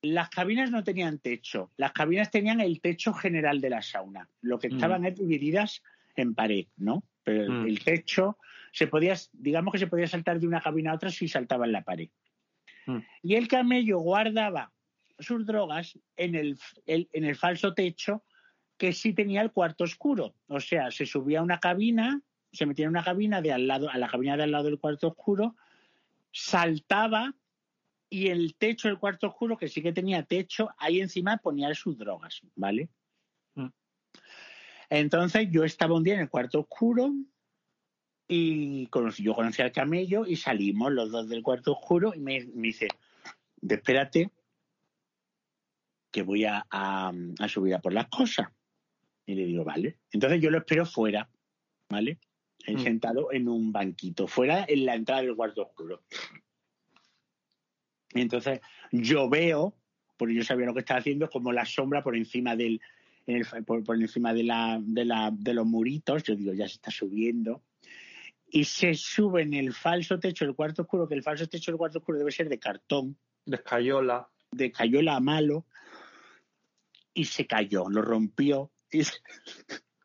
[SPEAKER 1] Las cabinas no tenían techo, las cabinas tenían el techo general de la sauna, lo que
[SPEAKER 2] Mm.
[SPEAKER 1] estaban es divididas en pared, ¿no? Pero el,
[SPEAKER 2] Mm.
[SPEAKER 1] el techo se podía, digamos que se podía saltar de una cabina a otra si saltaba en la pared.
[SPEAKER 2] Mm.
[SPEAKER 1] Y el camello guardaba sus drogas en el, el- en el falso techo que sí tenía el cuarto oscuro. O sea, se subía a una cabina, se metía en una cabina de al lado, a la cabina de al lado del cuarto oscuro, saltaba y el techo del cuarto oscuro, que sí que tenía techo, ahí encima ponía sus drogas, ¿vale?
[SPEAKER 2] Mm.
[SPEAKER 1] Entonces yo estaba un día en el cuarto oscuro y conocí, yo conocí al camello y salimos los dos del cuarto oscuro y me, me dice, espérate que voy a, a- a subir a por las cosas. Y le digo, vale. Entonces yo lo espero fuera, ¿vale?
[SPEAKER 2] Mm.
[SPEAKER 1] Sentado en un banquito, fuera en la entrada del cuarto oscuro. Y entonces yo veo, porque yo sabía lo que estaba haciendo, como la sombra por encima del, en el- por, por encima de, la, de, la, de los muritos, yo digo, ya se está subiendo. Y se sube en el falso techo del cuarto oscuro, que el falso techo del cuarto oscuro debe ser de cartón,
[SPEAKER 2] De Escayola.
[SPEAKER 1] de cayola a malo, y se cayó, lo rompió.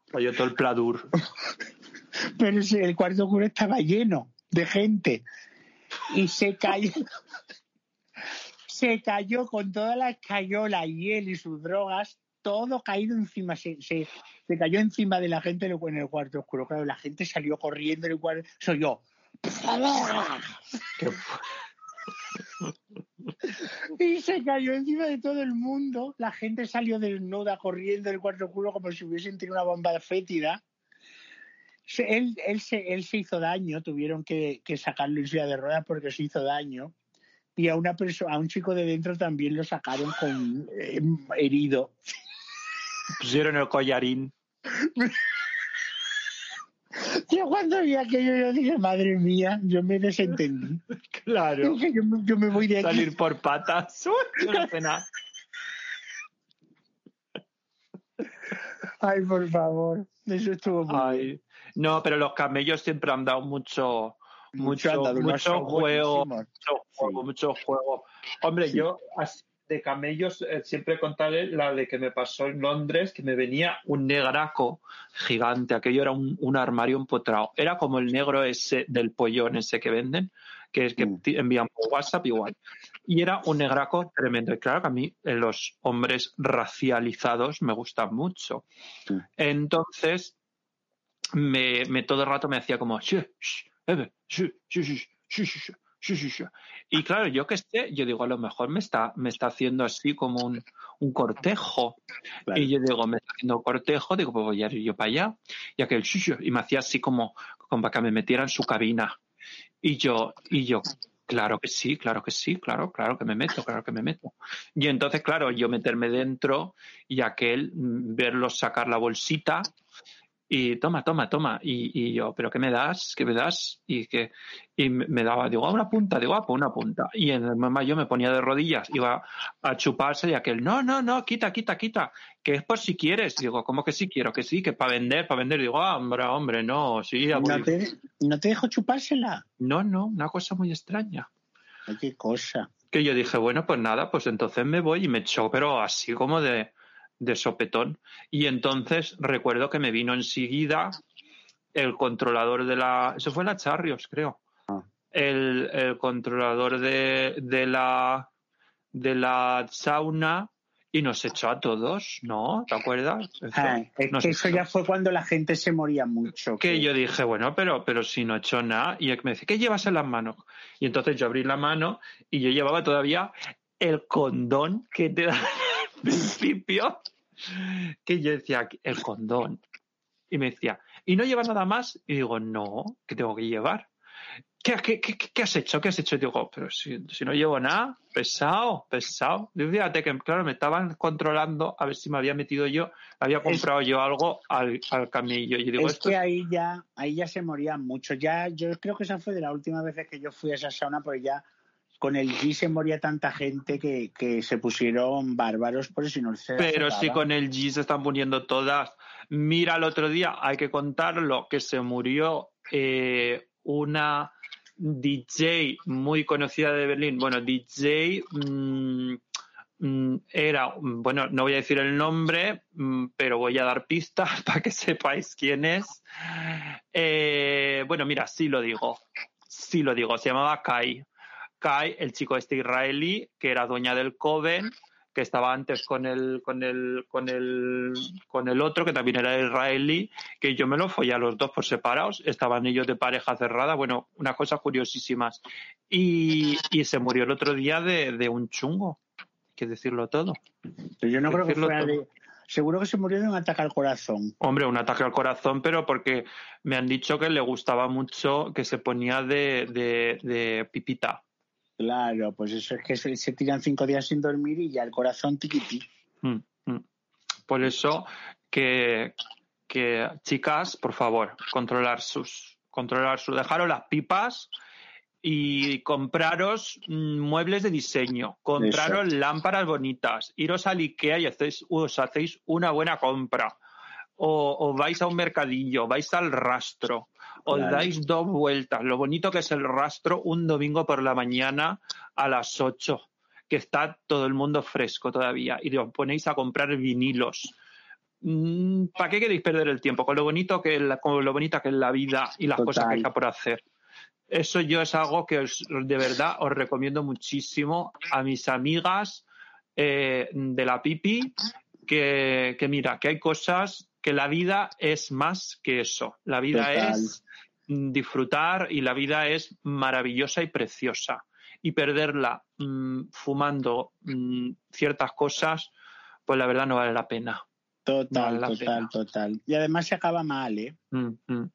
[SPEAKER 1] Y
[SPEAKER 2] Cayó todo el pladur.
[SPEAKER 1] pero el cuarto oscuro estaba lleno de gente. Y se cayó. se cayó con toda la escayola y él y sus drogas, todo caído encima. Se, se, se cayó encima de la gente en el, en el cuarto oscuro. Claro, la gente salió corriendo en el cuarto. Soy yo. Y se cayó encima de todo el mundo. La gente salió desnuda corriendo del cuarto oscuro como si hubiesen tenido una bomba fétida. Él, él, se, él se hizo daño, tuvieron que, que sacarlo en silla de ruedas porque se hizo daño. Y a una a un chico de dentro también lo sacaron con eh, herido.
[SPEAKER 2] Pusieron el collarín.
[SPEAKER 1] Yo cuando vi aquello yo dije, madre mía, yo me desentendí.
[SPEAKER 2] Claro.
[SPEAKER 1] Dije, yo, me- yo me voy de aquí.
[SPEAKER 2] Salir por patas. Uy, yo no sé nada.
[SPEAKER 1] Ay, por favor. Eso estuvo muy bien.
[SPEAKER 2] Ay. No, pero los camellos siempre han dado mucho, mucho, mucho juego, mucho juego, mucho juego. Hombre,
[SPEAKER 1] Sí.
[SPEAKER 2] yo así de camellos eh, siempre contaré la de que me pasó en Londres, que me venía un negraco gigante. Aquello era un, un armario empotrado. Era como el negro ese del pollón ese que venden, que es que
[SPEAKER 1] Mm.
[SPEAKER 2] envían por WhatsApp igual. Y era un negraco tremendo. Y claro que a mí eh, los hombres racializados me gustan mucho.
[SPEAKER 1] Mm.
[SPEAKER 2] Entonces, me, me todo el rato me hacía como "Shh, shh, Eve, y claro, yo que esté, yo digo, a lo mejor me está, me está haciendo así como un, un cortejo. Y yo digo, me está haciendo cortejo, digo, pues voy a ir yo para allá. Y aquel, y me hacía así como, como para que me metiera en su cabina. Y yo, y yo, claro que sí, claro que sí, claro, claro que me meto, claro que me meto. Y entonces, claro, yo meterme dentro y aquel mm, verlos sacar la bolsita y toma, toma, toma. Y, y yo, ¿pero qué me das? ¿Qué me das? Y que y me daba, digo, "Ah, una punta, digo, ah, pues una punta. Y en el mamá yo me ponía de rodillas, iba a chuparse y aquel, no, no, no, quita, quita, quita, que es por si quieres. Digo, ¿cómo que sí quiero? Que sí, que para vender, para vender. Digo, ah, hombre, hombre, no, sí, ya voy".
[SPEAKER 1] ¿No te, ¿No te dejó chupársela?
[SPEAKER 2] no, no, una cosa muy extraña.
[SPEAKER 1] Ay, qué cosa.
[SPEAKER 2] que yo dije, bueno, pues nada, pues entonces me voy y me echó, pero así como de, de sopetón. Y entonces recuerdo que me vino enseguida el controlador de la... Eso fue la Charrios, creo.
[SPEAKER 1] Ah.
[SPEAKER 2] El, el controlador de, de la de la sauna y nos echó a todos, ¿no? ¿Te acuerdas? Eso,
[SPEAKER 1] Ah, es
[SPEAKER 2] nos
[SPEAKER 1] que eso
[SPEAKER 2] echó.
[SPEAKER 1] ya fue cuando la gente se moría mucho.
[SPEAKER 2] Que yo dije, bueno, pero, pero si no he hecho nada. Y él me dice, ¿qué llevas en las manos? Y entonces yo abrí la mano y yo llevaba todavía el condón que te da principio. Que yo decía, el condón. Y me decía, ¿y no llevas nada más? Y digo, no, ¿qué tengo que llevar? ¿Qué, qué, qué, qué has hecho? ¿Qué has hecho? Y digo, pero si, si no llevo nada, pesado, pesado. Y fíjate que, claro, me estaban controlando a ver si me había metido yo, había comprado yo algo al, al camello. Y digo,
[SPEAKER 1] es
[SPEAKER 2] esto
[SPEAKER 1] que ahí ya, ahí ya se morían mucho. Ya, yo creo que esa fue de las últimas veces que yo fui a esa sauna, porque ya con el G se moría tanta gente que, que se pusieron bárbaros por si no se
[SPEAKER 2] Pero
[SPEAKER 1] acercaba.
[SPEAKER 2] si con el G se están poniendo todas. Mira, el otro día hay que contarlo que se murió eh, una DJ muy conocida de Berlín. Bueno, DJ mm, mm, era, bueno, no voy a decir el nombre, mm, pero voy a dar pistas para que sepáis quién es. Eh, bueno, mira, sí lo digo. Sí lo digo. Se llamaba Kai. Kai, el chico este israelí, que era dueña del Coven, que estaba antes con el, con el, con el, con el otro, que también era israelí, que yo me lo follé a los dos por separados, estaban ellos de pareja cerrada, bueno, unas cosas curiosísimas. Y, y se murió el otro día de, de un chungo, hay que decirlo todo.
[SPEAKER 1] Pero yo no creo que fuera de... Seguro que se murió de un ataque al corazón.
[SPEAKER 2] Hombre, un ataque al corazón, pero porque me han dicho que le gustaba mucho que se ponía de, de, de pipita.
[SPEAKER 1] Claro, pues eso es que se, se tiran cinco días sin dormir y ya el corazón tiquití.
[SPEAKER 2] Mm, mm. Por eso que, que chicas, por favor, controlar sus, controlar sus, dejaros las pipas y compraros muebles de diseño, compraros
[SPEAKER 1] Exacto.
[SPEAKER 2] lámparas bonitas, iros al Ikea y hacéis, os hacéis una buena compra. O, o vais a un mercadillo, vais al rastro, os
[SPEAKER 1] Claro.
[SPEAKER 2] dais dos vueltas. Lo bonito que es el rastro un domingo por la mañana a las 8, que está todo el mundo fresco todavía, y os ponéis a comprar vinilos. ¿Para qué queréis perder el tiempo? Con lo bonito que es la, con lo bonita que es la vida y las
[SPEAKER 1] Total.
[SPEAKER 2] cosas que hay por hacer. Eso yo es algo que os- de verdad os recomiendo muchísimo a mis amigas eh, de la pipi, que, que mira, que hay cosas que la vida es más que eso. La vida
[SPEAKER 1] Total.
[SPEAKER 2] es disfrutar y la vida es maravillosa y preciosa. Y perderla mm, fumando mm, ciertas cosas, pues la verdad no vale la pena.
[SPEAKER 1] Total,
[SPEAKER 2] Vale
[SPEAKER 1] total,
[SPEAKER 2] pena.
[SPEAKER 1] total. Y además se acaba mal, ¿eh?
[SPEAKER 2] Mm, mm.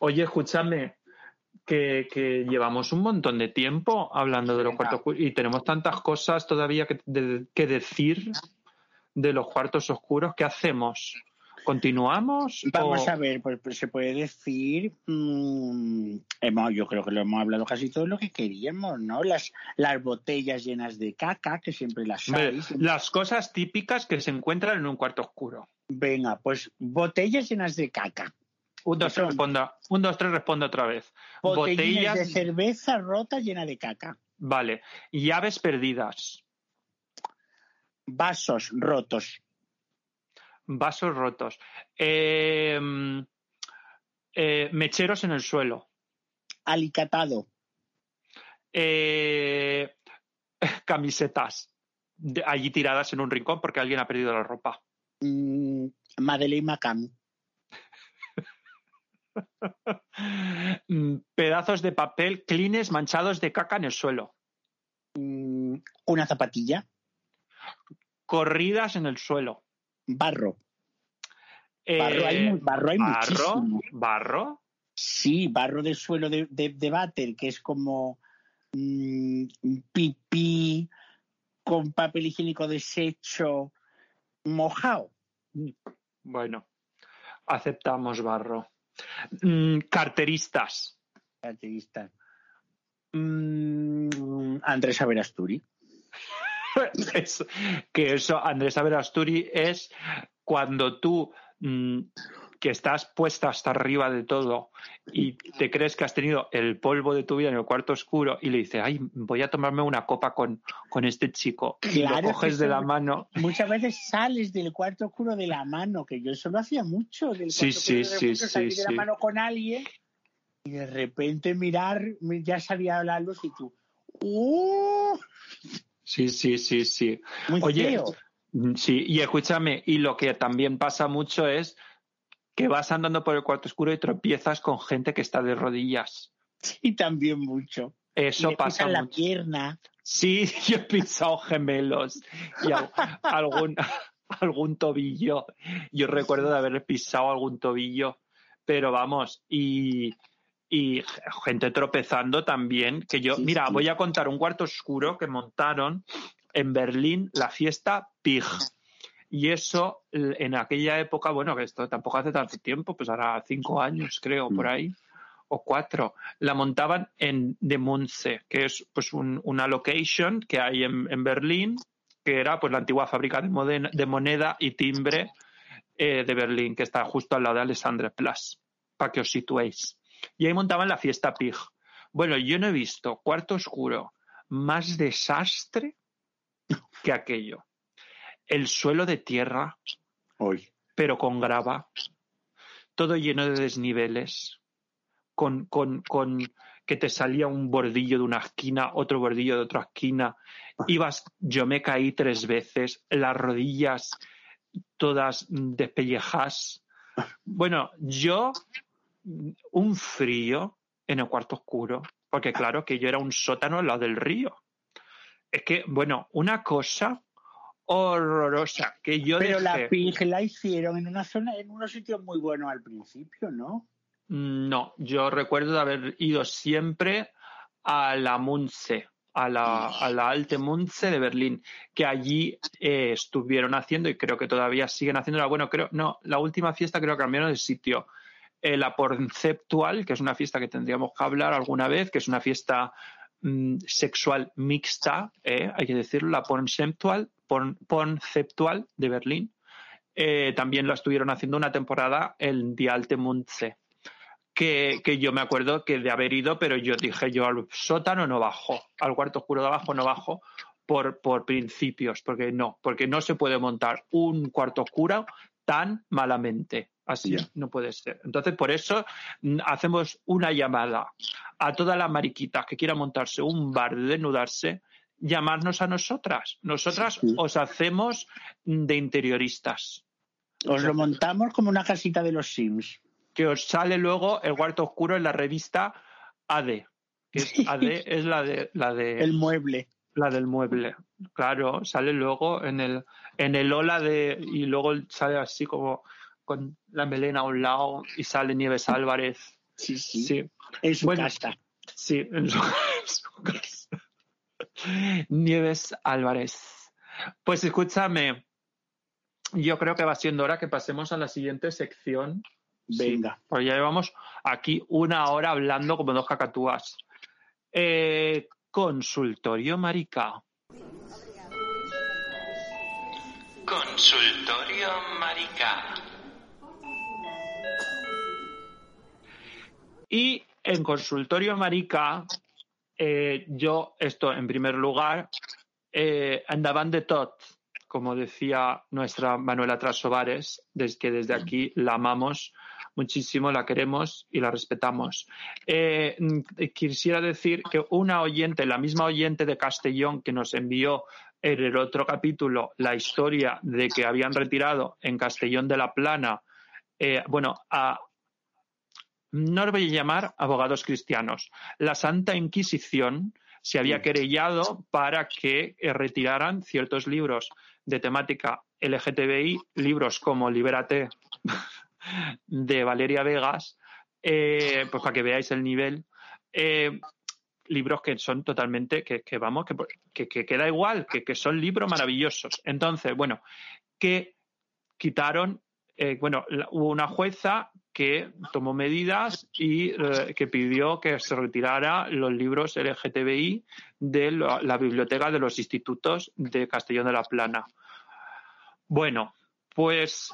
[SPEAKER 2] Oye, escúchame, que, que llevamos un montón de tiempo hablando de los cuartos oscuros y tenemos tantas cosas todavía que, de- que decir de los cuartos oscuros. ¿Qué hacemos? ¿Continuamos?
[SPEAKER 1] Vamos
[SPEAKER 2] o-
[SPEAKER 1] a ver, pues, pues se puede decir, mm, hemos- yo creo que lo hemos hablado casi todo lo que queríamos, ¿no? Las, las botellas llenas de caca, que siempre las
[SPEAKER 2] las cosas típicas que se encuentran en un cuarto oscuro.
[SPEAKER 1] Venga, pues botellas llenas de caca.
[SPEAKER 2] Un, dos, tres, responda, un, dos, tres, otra vez. Botellas,
[SPEAKER 1] de cerveza rota llena de caca.
[SPEAKER 2] vale. Llaves perdidas,
[SPEAKER 1] Vasos rotos.
[SPEAKER 2] Vasos rotos, eh, eh, mecheros en el suelo,
[SPEAKER 1] Alicatado.
[SPEAKER 2] eh, camisetas de- allí tiradas en un rincón porque alguien ha perdido la ropa.
[SPEAKER 1] mm, Madeleine McCann.
[SPEAKER 2] Mm, Pedazos de papel clines manchados de caca en el suelo.
[SPEAKER 1] mm, una zapatilla.
[SPEAKER 2] Corridas en el suelo.
[SPEAKER 1] Barro.
[SPEAKER 2] Eh,
[SPEAKER 1] Barro hay, mu- barro hay
[SPEAKER 2] barro,
[SPEAKER 1] muchísimo.
[SPEAKER 2] barro.
[SPEAKER 1] Sí, barro de suelo de, de, de váter, que es como mm, pipí con papel higiénico deshecho mojado.
[SPEAKER 2] Bueno, aceptamos barro. Mm, carteristas.
[SPEAKER 1] Carterista. Mm, Andrés Averasturi.
[SPEAKER 2] Que eso, Andrés Averasturi, es cuando tú mm, que estás puesta hasta arriba de todo y te crees que has tenido el polvo de tu vida en el cuarto oscuro y le dices, ay, voy a tomarme una copa con, con este chico. y
[SPEAKER 1] Claro,
[SPEAKER 2] lo coges de la mano.
[SPEAKER 1] Muchas veces sales del cuarto oscuro de la mano, que yo eso lo hacía mucho. Del
[SPEAKER 2] Sí,
[SPEAKER 1] cuarto
[SPEAKER 2] sí, sí,
[SPEAKER 1] salir
[SPEAKER 2] sí,
[SPEAKER 1] de la
[SPEAKER 2] sí.
[SPEAKER 1] mano con alguien y de repente mirar, ya salía la luz y tú. ¡Uh!
[SPEAKER 2] Sí, sí, sí, sí.
[SPEAKER 1] Muy
[SPEAKER 2] Oye,
[SPEAKER 1] feo.
[SPEAKER 2] Mm, Sí, y escúchame, y lo que también pasa mucho es que vas andando por el cuarto oscuro y tropiezas con gente que está de rodillas.
[SPEAKER 1] Sí, también mucho.
[SPEAKER 2] Eso pasa
[SPEAKER 1] pisan la
[SPEAKER 2] mucho.
[SPEAKER 1] pierna.
[SPEAKER 2] Sí, yo he pisado gemelos y al- algún, algún tobillo. Yo recuerdo de haber pisado algún tobillo, pero vamos, y, y gente tropezando también, que yo,
[SPEAKER 1] Sí,
[SPEAKER 2] mira,
[SPEAKER 1] sí.
[SPEAKER 2] voy a contar un cuarto oscuro que montaron en Berlín, la fiesta Pig. Y eso, en aquella época, bueno, que esto tampoco hace tanto tiempo, pues ahora cinco años, creo, por
[SPEAKER 1] Mm.
[SPEAKER 2] ahí, o cuatro, la montaban en De Munze, que es pues un- una location que hay en, en Berlín, que era pues la antigua fábrica de, moden- de moneda y timbre eh, de Berlín, que está justo al lado de Alexanderplatz, para que os situéis. Y ahí montaban la fiesta Pig. Bueno, yo no he visto cuarto oscuro más desastre que aquello. El suelo de tierra,
[SPEAKER 1] Hoy.
[SPEAKER 2] pero con grava, todo lleno de desniveles, con, con, con que te salía un bordillo de una esquina, otro bordillo de otra esquina. Ibas, yo me caí tres veces, las rodillas todas despellejas. Bueno, yo un frío en el cuarto oscuro, porque claro que yo era un sótano al lado del río. Es que, bueno, una cosa horrorosa que yo
[SPEAKER 1] Pero la
[SPEAKER 2] dejé-
[SPEAKER 1] Pig la hicieron en una zona, en unos sitios muy buenos al principio, ¿no?
[SPEAKER 2] No, yo recuerdo de haber ido siempre a la Munze, a la, a la Alte Munze de Berlín, que allí eh, estuvieron haciendo y creo que todavía siguen haciéndola. Bueno, creo, no, la última fiesta creo que cambiaron de sitio. La Pornceptual, que es una fiesta que tendríamos que hablar alguna vez, que es una fiesta mm, sexual mixta, eh, hay que decirlo, la Pornceptual, Porn- Pornceptual de Berlín. Eh, también lo estuvieron haciendo una temporada en Die Alte Munze que, que yo me acuerdo que de haber ido, pero yo dije yo al sótano no bajo, al cuarto oscuro de abajo no bajo por, por principios, porque no, porque no se puede montar un cuarto oscuro tan malamente. Así no puede ser. Entonces, por eso mm, hacemos una llamada a todas las mariquitas que quieran montarse un bar de desnudarse, llamarnos a nosotras. Nosotras
[SPEAKER 1] Sí, sí.
[SPEAKER 2] os hacemos de interioristas.
[SPEAKER 1] Os lo montamos como una casita de los Sims.
[SPEAKER 2] que os sale luego el cuarto oscuro en la revista AD. Que es, AD es la de la de
[SPEAKER 1] El mueble.
[SPEAKER 2] la del mueble. Claro, sale luego en el en el ola de y luego sale así como con la melena a un lado y sale Nieves Álvarez.
[SPEAKER 1] Sí, sí.
[SPEAKER 2] Sí,
[SPEAKER 1] En su
[SPEAKER 2] Bueno.
[SPEAKER 1] casa.
[SPEAKER 2] sí, en su, en su casa. Nieves Álvarez. Pues escúchame, yo creo que va siendo hora que pasemos a la siguiente sección. Sí,
[SPEAKER 1] Venga.
[SPEAKER 2] pues ya llevamos aquí una hora hablando como dos cacatúas. Eh, consultorio marica. Consultorio marica. Y en consultorio marica, eh, yo, esto en primer lugar, eh, andaban de tot, como decía nuestra Manuela Trasovares, desde que desde aquí la amamos muchísimo, la queremos y la respetamos. Eh, mm, quisiera decir que una oyente, la misma oyente de Castellón que nos envió en el otro capítulo la historia de que habían retirado en Castellón de la Plana, bueno, a, no lo voy a llamar abogados cristianos. La Santa Inquisición se había querellado para que eh, retiraran ciertos libros de temática LGTBI, libros como Libérate de Valeria Vegas, eh, pues para que veáis el nivel. eh, libros que son totalmente, que, que vamos, que, que, que queda igual, que, que son libros maravillosos. Entonces, bueno, que quitaron, eh, bueno, la- hubo una jueza que tomó medidas y eh, que pidió que se retirara los libros LGTBI de la, la biblioteca de los institutos de Castellón de la Plana. Bueno, pues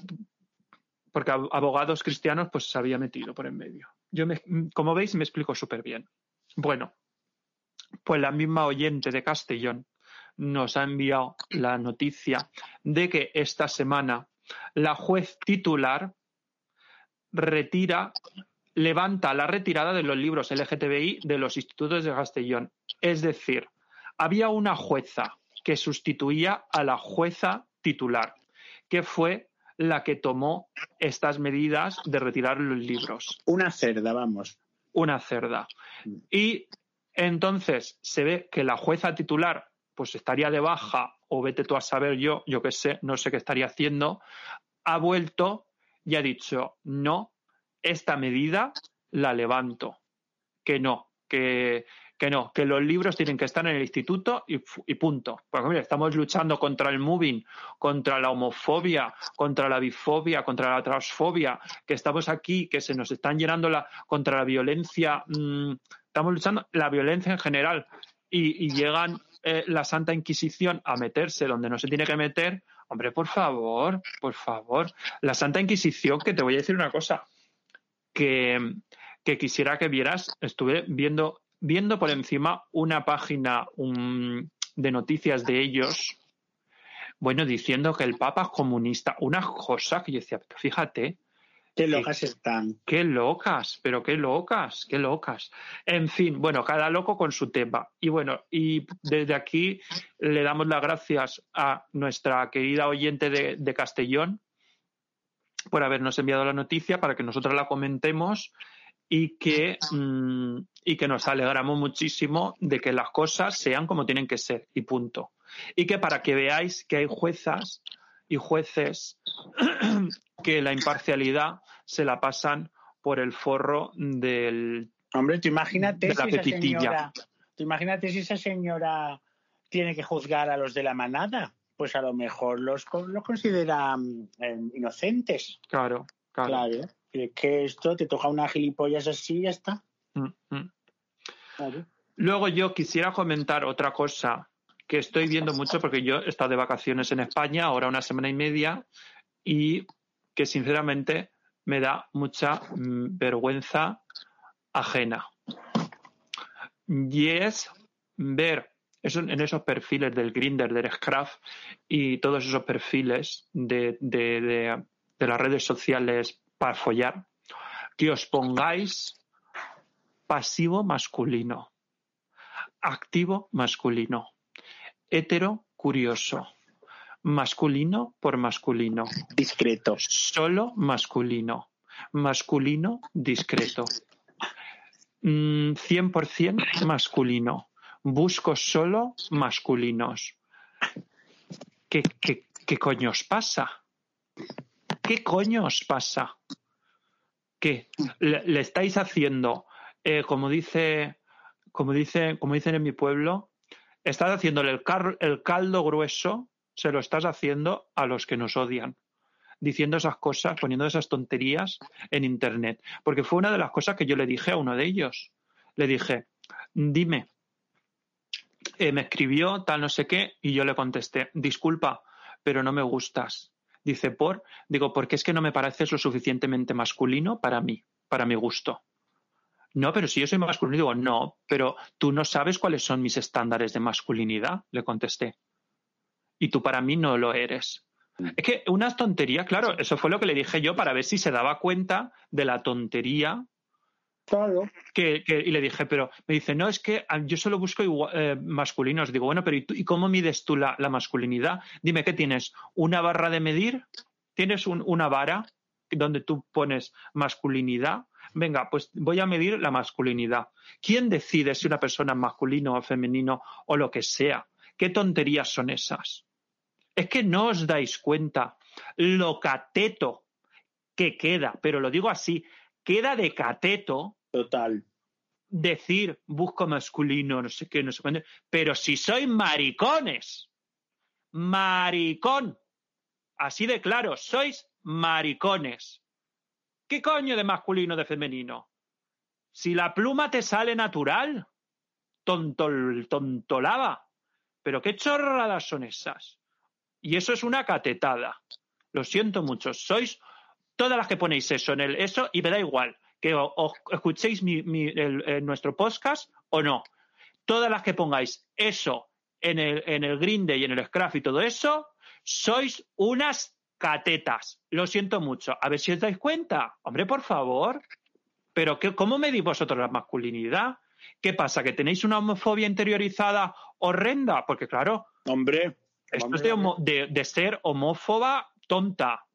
[SPEAKER 2] porque ab- abogados cristianos pues se había metido por en medio. Yo me- como veis me explico súper bien. Bueno, pues la misma oyente de Castellón nos ha enviado la noticia de que esta semana la juez titular retira, levanta la retirada de los libros LGTBI de los institutos de Castellón. Es decir, había una jueza que sustituía a la jueza titular, que fue la que tomó estas medidas de retirar los libros
[SPEAKER 1] Una cerda, vamos.
[SPEAKER 2] una cerda. Y entonces se ve que la jueza titular pues estaría de baja o vete tú a saber yo, yo qué sé, no sé qué estaría haciendo, ha vuelto y ha dicho, no, esta medida la levanto, que no, que, que no, que los libros tienen que estar en el instituto y, punto. Porque mira, estamos luchando contra el moving, contra la homofobia, contra la bifobia, contra la transfobia, que estamos aquí, que se nos están llenando la, contra la violencia, mm, estamos luchando la violencia en general y, y llegan eh, la Santa Inquisición a meterse donde no se tiene que meter. Hombre, por favor, por favor. La Santa Inquisición, que te voy a decir una cosa, que, que quisiera que vieras, estuve viendo, viendo por encima una página de noticias de ellos, bueno, diciendo que el Papa es comunista, una cosa que yo decía, fíjate,
[SPEAKER 1] Qué locas están.
[SPEAKER 2] Qué locas, pero qué locas, qué locas. En fin, bueno, cada loco con su tema. Y bueno, y desde aquí le damos las gracias a nuestra querida oyente de, de Castellón por habernos enviado la noticia para que nosotros la comentemos y que, mm, y que nos alegramos muchísimo de que las cosas sean como tienen que ser y punto. Y que para que veáis que hay juezas y jueces que la imparcialidad se la pasan por el forro del
[SPEAKER 1] Hombre, tú imagínate
[SPEAKER 2] De la
[SPEAKER 1] si esa señora, tú imagínate si esa señora tiene que juzgar a los de la manada, pues a lo mejor los, los considera mm, eh, inocentes.
[SPEAKER 2] claro, claro.
[SPEAKER 1] Claro. Que, que esto te toca una gilipollas así y ya está.
[SPEAKER 2] Mm, mm.
[SPEAKER 1] Claro.
[SPEAKER 2] Luego yo quisiera comentar otra cosa que estoy viendo mucho porque yo he estado de vacaciones en España, ahora una semana y media, y que sinceramente me da mucha mm, vergüenza ajena. Y es ver eso, en esos perfiles del Grinder, del Scruff y todos esos perfiles de, de- de- de las redes sociales para follar, que os pongáis pasivo masculino, activo masculino, hetero curioso, masculino por masculino,
[SPEAKER 1] Discreto.
[SPEAKER 2] solo masculino, masculino discreto, Mm, 100% masculino, busco solo masculinos. ¿Qué, qué, qué coño os pasa? ¿Qué coño os pasa? ¿Qué? ¿Le, le estáis haciendo, eh, como dice, como dice, como dicen en mi pueblo, estás haciéndole el, caldo grueso, se lo estás haciendo a los que nos odian, diciendo esas cosas, poniendo esas tonterías en internet. Porque fue una de las cosas que yo le dije a uno de ellos. Le dije, dime, eh, me escribió tal no sé qué y yo le contesté, disculpa, pero no me gustas. Dice, por, digo, porque es que no me pareces lo suficientemente masculino para mí, para mi gusto. No, pero si yo soy masculino, digo, no, pero tú no sabes cuáles son mis estándares de masculinidad, le contesté. Y tú para mí no lo eres. Es que unas tonterías, claro, eso fue lo que le dije yo para ver si se daba cuenta de la tontería
[SPEAKER 1] Claro.
[SPEAKER 2] que, que- y le dije, pero me dice, no, es que yo solo busco igua- eh, masculinos. Digo, bueno, pero ¿y, tú- y cómo mides tú la, la masculinidad? Dime, ¿qué tienes? ¿Una barra de medir? ¿Tienes un- una vara donde tú pones masculinidad? Venga, pues voy a medir la masculinidad. ¿Quién decide si una persona es masculino o femenino o lo que sea? ¿Qué tonterías son esas? Es que no os dais cuenta lo cateto que queda, pero lo digo así, queda de cateto
[SPEAKER 1] Total.
[SPEAKER 2] decir busco masculino, no sé qué, no sé cuándo, pero si sois maricones, maricón, así de claro, sois maricones. ¿Qué coño de masculino de femenino? Si la pluma te sale natural, tontol, tontolaba. Pero qué chorradas son esas. Y eso es una catetada. Lo siento mucho. Sois todas las que ponéis eso en el eso y me da igual que o, o escuchéis mi, el- nuestro podcast o no. Todas las que pongáis eso en el, en el Grinde y en el Scruff y todo eso, sois unas catetas. Lo siento mucho. A ver si os dais cuenta. Hombre, por favor. Pero qué, ¿cómo medís vosotros la masculinidad? ¿Qué pasa? ¿Que tenéis una homofobia interiorizada horrenda? Porque claro,
[SPEAKER 1] Hombre.
[SPEAKER 2] esto
[SPEAKER 1] hombre,
[SPEAKER 2] es de, homo- de- de ser homófoba tonta,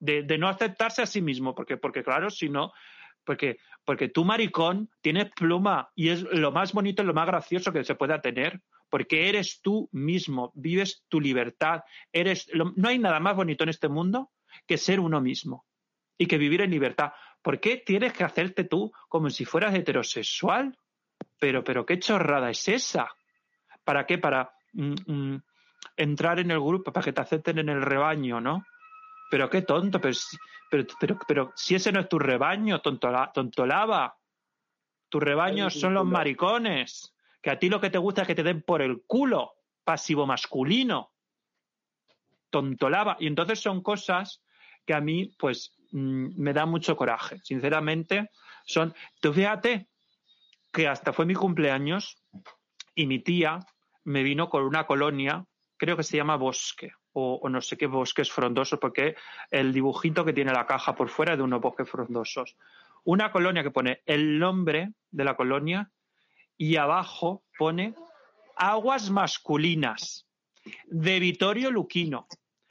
[SPEAKER 2] de, de no aceptarse a sí mismo, porque, porque claro, si no, porque, porque tú, maricón, tienes pluma y es lo más bonito y lo más gracioso que se pueda tener, porque eres tú mismo, vives tu libertad, eres, lo- no hay nada más bonito en este mundo que ser uno mismo y que vivir en libertad. ¿Por qué tienes que hacerte tú como si fueras heterosexual? Pero, pero qué chorrada es esa. ¿Para qué? Para mm, mm, entrar en el grupo, para que te acepten en el rebaño, ¿no? Pero qué tonto, pero, si- pero, pero, pero si ese no es tu rebaño, tontola, tontolaba. Tu rebaño son los maricones. Que a ti lo que te gusta es que te den por el culo, pasivo masculino. Tontolaba. Y entonces son cosas que a mí, pues, mm, me da mucho coraje. Sinceramente, son. Tú fíjate que hasta fue mi cumpleaños y mi tía me vino con una colonia, creo que se llama Bosque o, o no sé qué bosques frondosos, porque el dibujito que tiene la caja por fuera es de unos bosques frondosos. Una colonia que pone el nombre de la colonia y abajo pone aguas masculinas de Vittorio Luquino.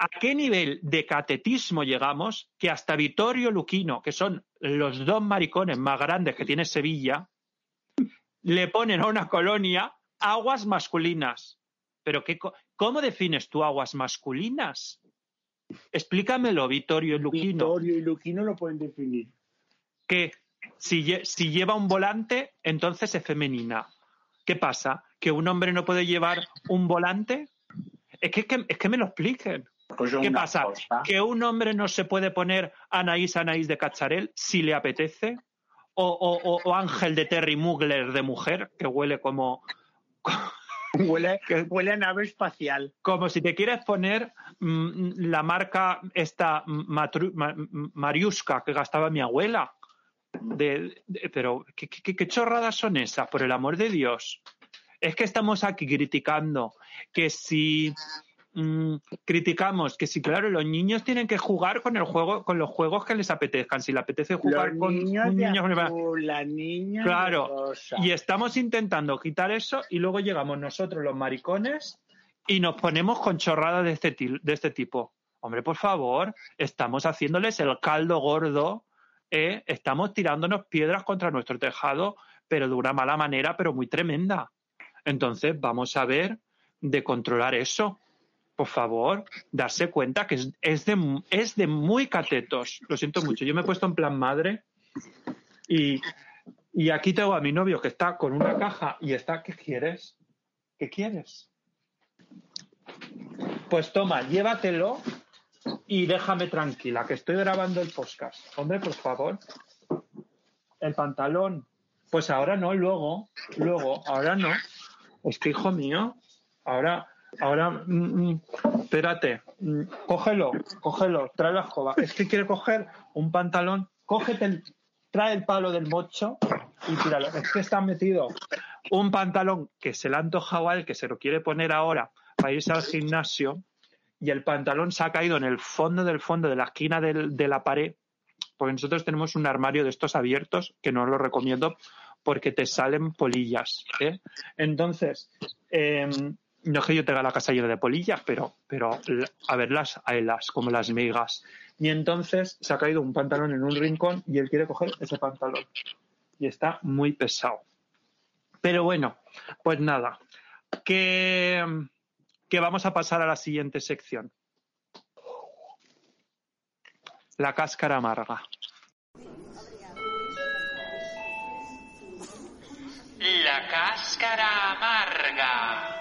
[SPEAKER 2] ¿A qué nivel de catetismo llegamos que hasta Vittorio Luquino, que son los dos maricones más grandes que tiene Sevilla, le ponen a una colonia aguas masculinas? Pero qué, ¿cómo defines tú aguas masculinas? Explícamelo, Vittorio Luquino.
[SPEAKER 4] Vittorio y Luquino lo pueden definir.
[SPEAKER 2] que si, lle- si lleva un volante, entonces es femenina. ¿Qué pasa? ¿Que un hombre no puede llevar un volante? Es que, es que, es que me lo expliquen.
[SPEAKER 4] Pues
[SPEAKER 2] ¿Qué pasa?
[SPEAKER 4] cosa.
[SPEAKER 2] ¿Que un hombre no se puede poner Anaís Anaís de Cacharel si le apetece? ¿O, o- o- Ángel de Terry Mugler de mujer, que huele como,
[SPEAKER 4] Huele, huele a nave espacial.
[SPEAKER 2] como si te quieres poner mm, la marca esta matru- ma- Mariuska que gastaba mi abuela? De- de- pero ¿qué, qué- qué chorradas son esas, por el amor de Dios. Es que estamos aquí criticando que si mm, criticamos que si claro los niños tienen que jugar con el juego con los juegos que les apetezcan si le apetece jugar
[SPEAKER 4] Los
[SPEAKER 2] con
[SPEAKER 4] niños
[SPEAKER 2] un niño
[SPEAKER 4] azul, las niñas de
[SPEAKER 2] Claro, y estamos intentando quitar eso y luego llegamos nosotros los maricones y nos ponemos con chorradas de este, de este tipo. Hombre, por favor, estamos haciéndoles el caldo gordo, ¿eh? estamos tirándonos piedras contra nuestro tejado, pero de una mala manera, pero muy tremenda. Entonces, vamos a ver de controlar eso. Por favor, darse cuenta que es, de, es de muy catetos. Lo siento mucho. Yo me he puesto en plan madre y, y aquí tengo a mi novio que está con una caja y está, ¿qué quieres? ¿Qué quieres? Pues toma, llévatelo y déjame tranquila, que estoy grabando el podcast. Hombre, por favor. El pantalón. Pues ahora no, luego, luego, ahora no. Es que, hijo mío, ahora, ahora, mm, mm, espérate, mm, cógelo, cógelo, trae la escoba. Es que quiere coger un pantalón, cógete el, trae el palo del mocho y tíralo. Es que está metido un pantalón que se le ha antojado a él, que se lo quiere poner ahora para irse al gimnasio, y el pantalón se ha caído en el fondo del fondo de la esquina de la pared, porque nosotros tenemos un armario de estos abiertos, que no lo recomiendo porque te salen polillas. ¿eh? Entonces, eh, no es que yo tenga la casa llena de polillas, pero, pero a verlas, a las como las migas. Y entonces se ha caído un pantalón en un rincón y él quiere coger ese pantalón. Y está muy pesado. Pero bueno, pues nada, que, que vamos a pasar a la siguiente sección. La cáscara amarga. La cáscara amarga.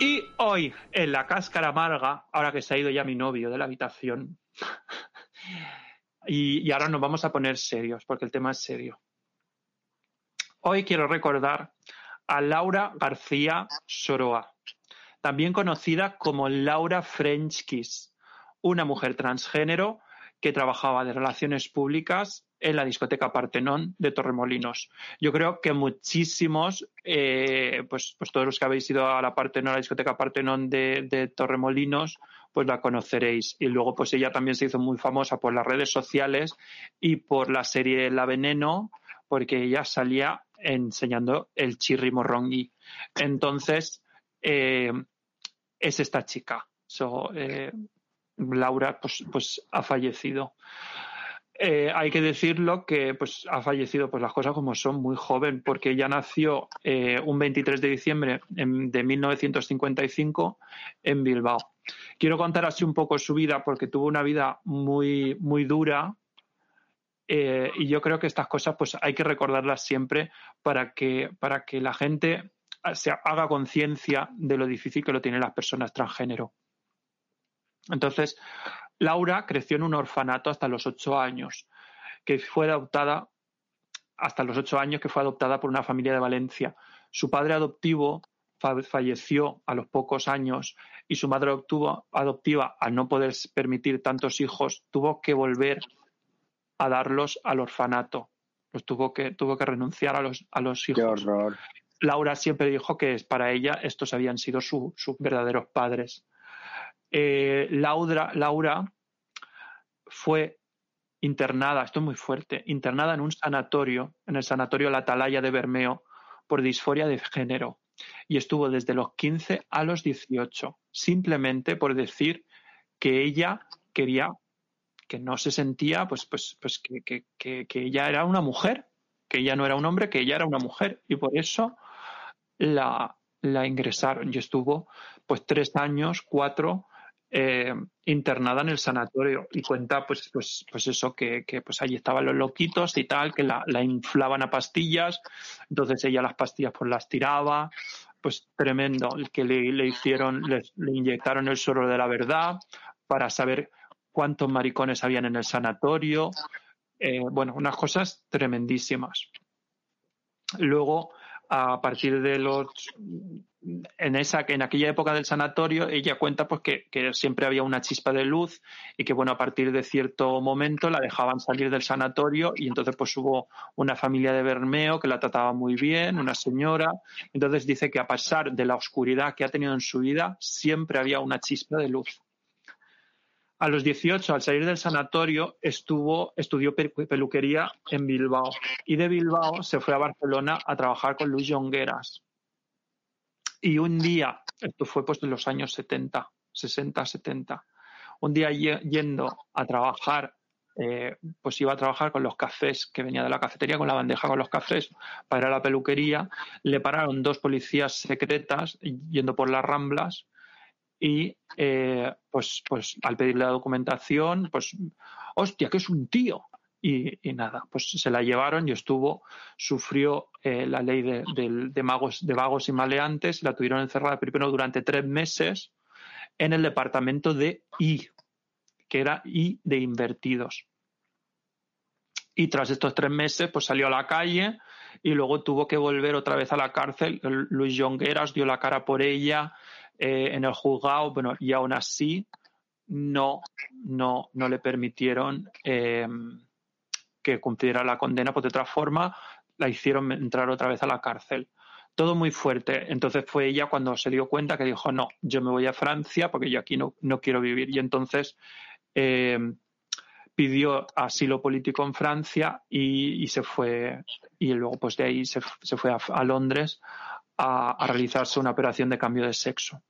[SPEAKER 2] Y hoy, en la cáscara amarga, ahora que se ha ido ya mi novio de la habitación, y, y ahora nos vamos a poner serios, porque el tema es serio. Hoy quiero recordar a Laura García Soroa, también conocida como Laura French Kiss, una mujer transgénero que trabajaba de relaciones públicas en la discoteca Partenón de Torremolinos. Yo creo que muchísimos, eh, pues, pues todos los que habéis ido a la Partenón, a la discoteca Partenón de, Torremolinos, pues la conoceréis. Y luego, pues ella también se hizo muy famosa por las redes sociales y por la serie La Veneno, porque ella salía enseñando el chirri morrongi. Entonces, eh, es esta chica. So, eh, Laura pues, pues ha fallecido. Eh, hay que decirlo que pues ha fallecido pues las cosas como son muy joven porque ella nació eh, un 23 de diciembre en- de 1955 en Bilbao. Quiero contar así un poco su vida porque tuvo una vida muy muy dura eh, y yo creo que estas cosas pues hay que recordarlas siempre para que para que la gente se haga conciencia de lo difícil que lo tienen las personas transgénero. Entonces, Laura creció en un orfanato hasta los ocho años, que fue adoptada hasta los ocho años, que fue adoptada por una familia de Valencia. Su padre adoptivo fa- falleció a los pocos años y su madre adoptiva, al no poder permitir tantos hijos, tuvo que volver a darlos al orfanato. Los tuvo que, tuvo que renunciar a los, a los
[SPEAKER 4] Qué
[SPEAKER 2] hijos.
[SPEAKER 4] horror.
[SPEAKER 2] Laura siempre dijo que para ella estos habían sido su- sus verdaderos padres. eh, Laura, Laura fue internada, esto es muy fuerte, internada en un sanatorio, en el sanatorio La Atalaya de Bermeo, por disforia de género. Y estuvo desde los 15 a los 18, simplemente por decir que ella quería, que no se sentía, pues, pues, pues que, que, que, que ella era una mujer, que ella no era un hombre, que ella era una mujer. Y por eso la, la ingresaron. Y estuvo pues tres años, cuatro, eh, internada en el sanatorio. Y cuenta pues pues pues eso que, que pues allí estaban los loquitos y tal que la, la, inflaban a pastillas. Entonces ella las pastillas pues las tiraba. Pues tremendo el que le, le hicieron le, le, inyectaron el suero de la verdad para saber cuántos maricones habían en el sanatorio. Eh, bueno unas cosas tremendísimas. Luego a partir de los en esa en aquella época del sanatorio ella cuenta pues que, siempre había una chispa de luz y que bueno a partir de cierto momento la dejaban salir del sanatorio y entonces pues hubo una familia de Bermeo que la trataba muy bien una señora. Entonces dice que a pesar de la oscuridad que ha tenido en su vida siempre había una chispa de luz a los 18, al salir del sanatorio, estuvo, estudió peluquería en Bilbao y de Bilbao se fue a Barcelona a trabajar con Luis Jongueras. Y un día, esto fue pues en los años 70, 60, 70, un día yendo a trabajar, eh, pues iba a trabajar con los cafés que venía de la cafetería, con la bandeja con los cafés para la peluquería, le pararon dos policías secretas yendo por las ramblas y eh, pues, pues al pedirle la documentación, pues, hostia, que es un tío. Y, y, nada, pues se la llevaron y estuvo, sufrió eh, la ley de, de, de, magos, de vagos y maleantes, la tuvieron encerrada primero durante tres meses en el departamento de I, que era I de invertidos. Y tras estos tres meses, pues salió a la calle y luego tuvo que volver otra vez a la cárcel. Luis Jongueras dio la cara por ella, eh, en el juzgado, bueno, y aún así no, no, no le permitieron eh, que cumpliera la condena, pues de otra forma la hicieron entrar otra vez a la cárcel. Todo muy fuerte. Entonces fue ella cuando se dio cuenta que dijo, no, yo me voy a Francia porque yo aquí no, no quiero vivir. Y entonces eh, pidió asilo político en Francia y, se fue, y luego pues de ahí se, fue a, Londres a realizarse una operación de cambio de sexo.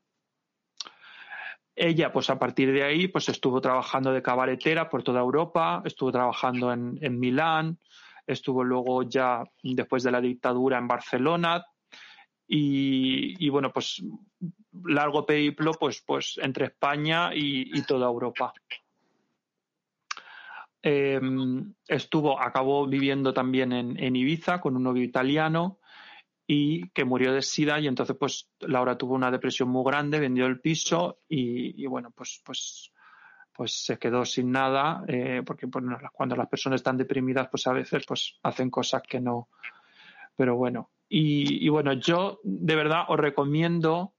[SPEAKER 2] Ella, pues a partir de ahí, pues estuvo trabajando de cabaretera por toda Europa, estuvo trabajando en, en Milán, estuvo luego ya después de la dictadura en Barcelona y, y bueno, pues largo periplo pues, pues entre España y, y toda Europa. Eh, estuvo, acabó viviendo también en, en Ibiza con un novio italiano y que murió de sida y entonces pues Laura tuvo una depresión muy grande, vendió el piso y, y bueno, pues, pues, pues se quedó sin nada, eh, porque bueno, cuando las personas están deprimidas pues a veces pues hacen cosas que no, pero bueno. Y, y bueno, yo de verdad os recomiendo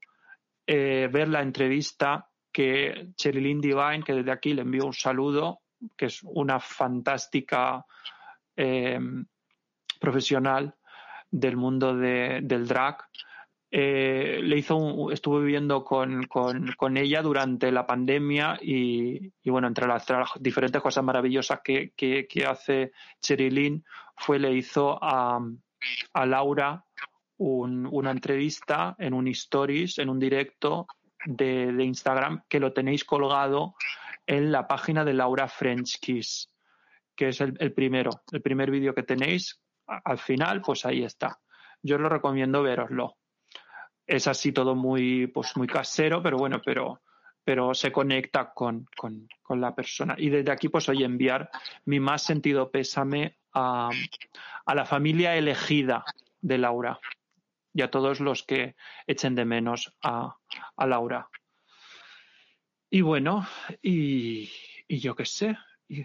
[SPEAKER 2] eh, ver la entrevista que Cherilyn Divine, que desde aquí le envío un saludo, que es una fantástica eh, profesional, del mundo de, del drag. Eh, le hizo un, estuve viviendo con, con, con, ella durante la pandemia y, y bueno, entre las, diferentes cosas maravillosas que, que, que hace Cherilyn fue le hizo a, a Laura un, una entrevista en un stories, en un directo de, de, Instagram que lo tenéis colgado en la página de Laura French Kiss, que es el, el primero, el primer vídeo que tenéis al final, pues ahí está. Yo lo recomiendo veroslo. Es así todo muy, pues muy casero, pero bueno, pero, pero se conecta con, con, con la persona. Y desde aquí, pues hoy enviar mi más sentido pésame a, a la familia elegida de Laura y a todos los que echen de menos a, a Laura. Y bueno, y, y yo qué sé, y,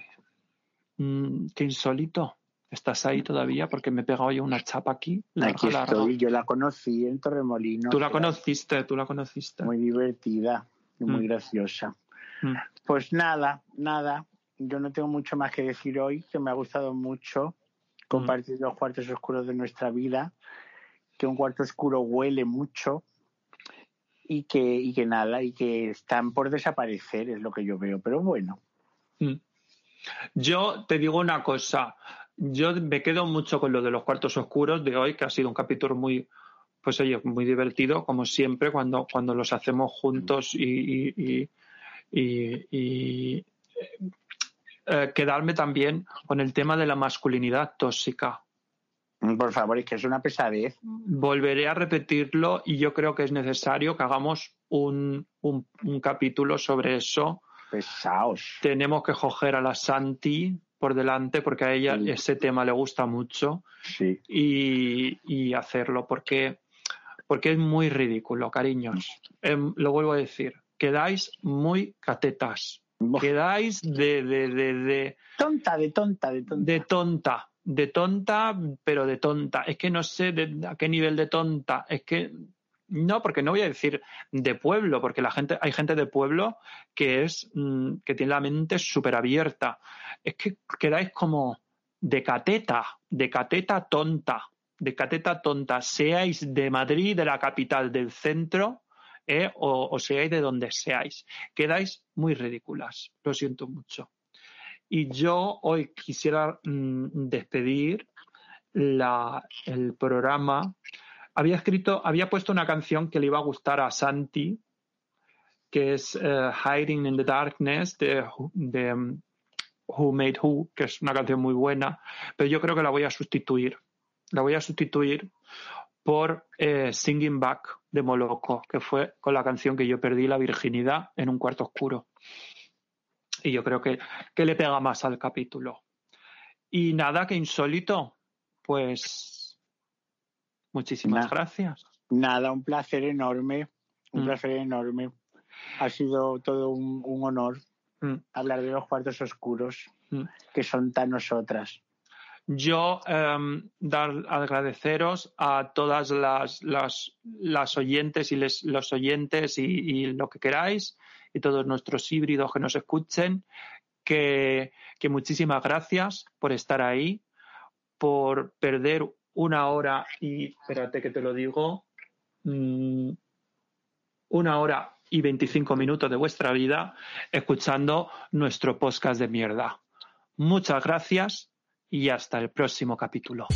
[SPEAKER 2] mmm, qué insólito. ¿Estás ahí todavía? Porque me he pegado yo una chapa aquí.
[SPEAKER 4] Aquí larga. estoy, yo la conocí en Torremolinos.
[SPEAKER 2] Tú la conociste, tú la conociste.
[SPEAKER 4] Muy divertida y muy mm. graciosa. Mm. Pues nada, nada. Yo no tengo mucho más que decir hoy, que me ha gustado mucho compartir mm. los cuartos oscuros de nuestra vida, que un cuarto oscuro huele mucho y que, y que nada, y que están por desaparecer, es lo que yo veo, pero bueno.
[SPEAKER 2] Yo te digo una cosa, yo me quedo mucho con lo de los cuartos oscuros de hoy, que ha sido un capítulo muy, pues oye, muy divertido, como siempre, cuando, cuando los hacemos juntos y, y, y, eh, quedarme también con el tema de la masculinidad tóxica.
[SPEAKER 4] Por favor, es que es una pesadez.
[SPEAKER 2] Volveré a repetirlo y yo creo que es necesario que hagamos un, un, un capítulo sobre eso.
[SPEAKER 4] Pesaos.
[SPEAKER 2] Tenemos que coger a la Santi por delante porque a ella sí. ese tema le gusta mucho
[SPEAKER 4] sí.
[SPEAKER 2] y, y, hacerlo porque, porque es muy ridículo, cariños. Eh, lo vuelvo a decir, quedáis muy catetas. Quedáis de, de, de, de,
[SPEAKER 4] Tonta, de tonta, de tonta.
[SPEAKER 2] De tonta, de tonta, pero de tonta. Es que no sé de, a qué nivel de tonta. Es que no, porque no voy a decir de pueblo, porque la gente, hay gente de pueblo que es, mmm, que tiene la mente súper abierta. Es que quedáis como de cateta, de cateta tonta, de cateta tonta, seáis de Madrid, de la capital, del centro, eh, o, seáis de donde seáis. Quedáis muy ridículas, lo siento mucho. Y yo hoy quisiera mmm, despedir la, el programa había escrito, había puesto una canción que le iba a gustar a Santi, que es uh, Hiding in the Darkness de, de um, Who Made Who, que es una canción muy buena, pero yo creo que la voy a sustituir. La voy a sustituir por eh, Singing Back de Moloco, que fue con la canción que yo perdí la virginidad en un cuarto oscuro. Y yo creo que, que le pega más al capítulo. Y nada, que insólito, pues Muchísimas gracias.
[SPEAKER 4] Nada, un placer enorme, un
[SPEAKER 2] Mm.
[SPEAKER 4] placer enorme. Ha sido todo un, un honor
[SPEAKER 2] Mm.
[SPEAKER 4] hablar de los cuartos oscuros,
[SPEAKER 2] Mm.
[SPEAKER 4] que son tan nosotras.
[SPEAKER 2] Yo eh, dar agradeceros a todas las, las, las oyentes y les, los oyentes y, y, lo que queráis y todos nuestros híbridos que nos escuchen, que, que muchísimas gracias por estar ahí, por perder una hora y, espérate que te lo digo, mmm, una hora y 25 minutos de vuestra vida escuchando nuestro podcast de mierda. Muchas gracias y hasta el próximo capítulo.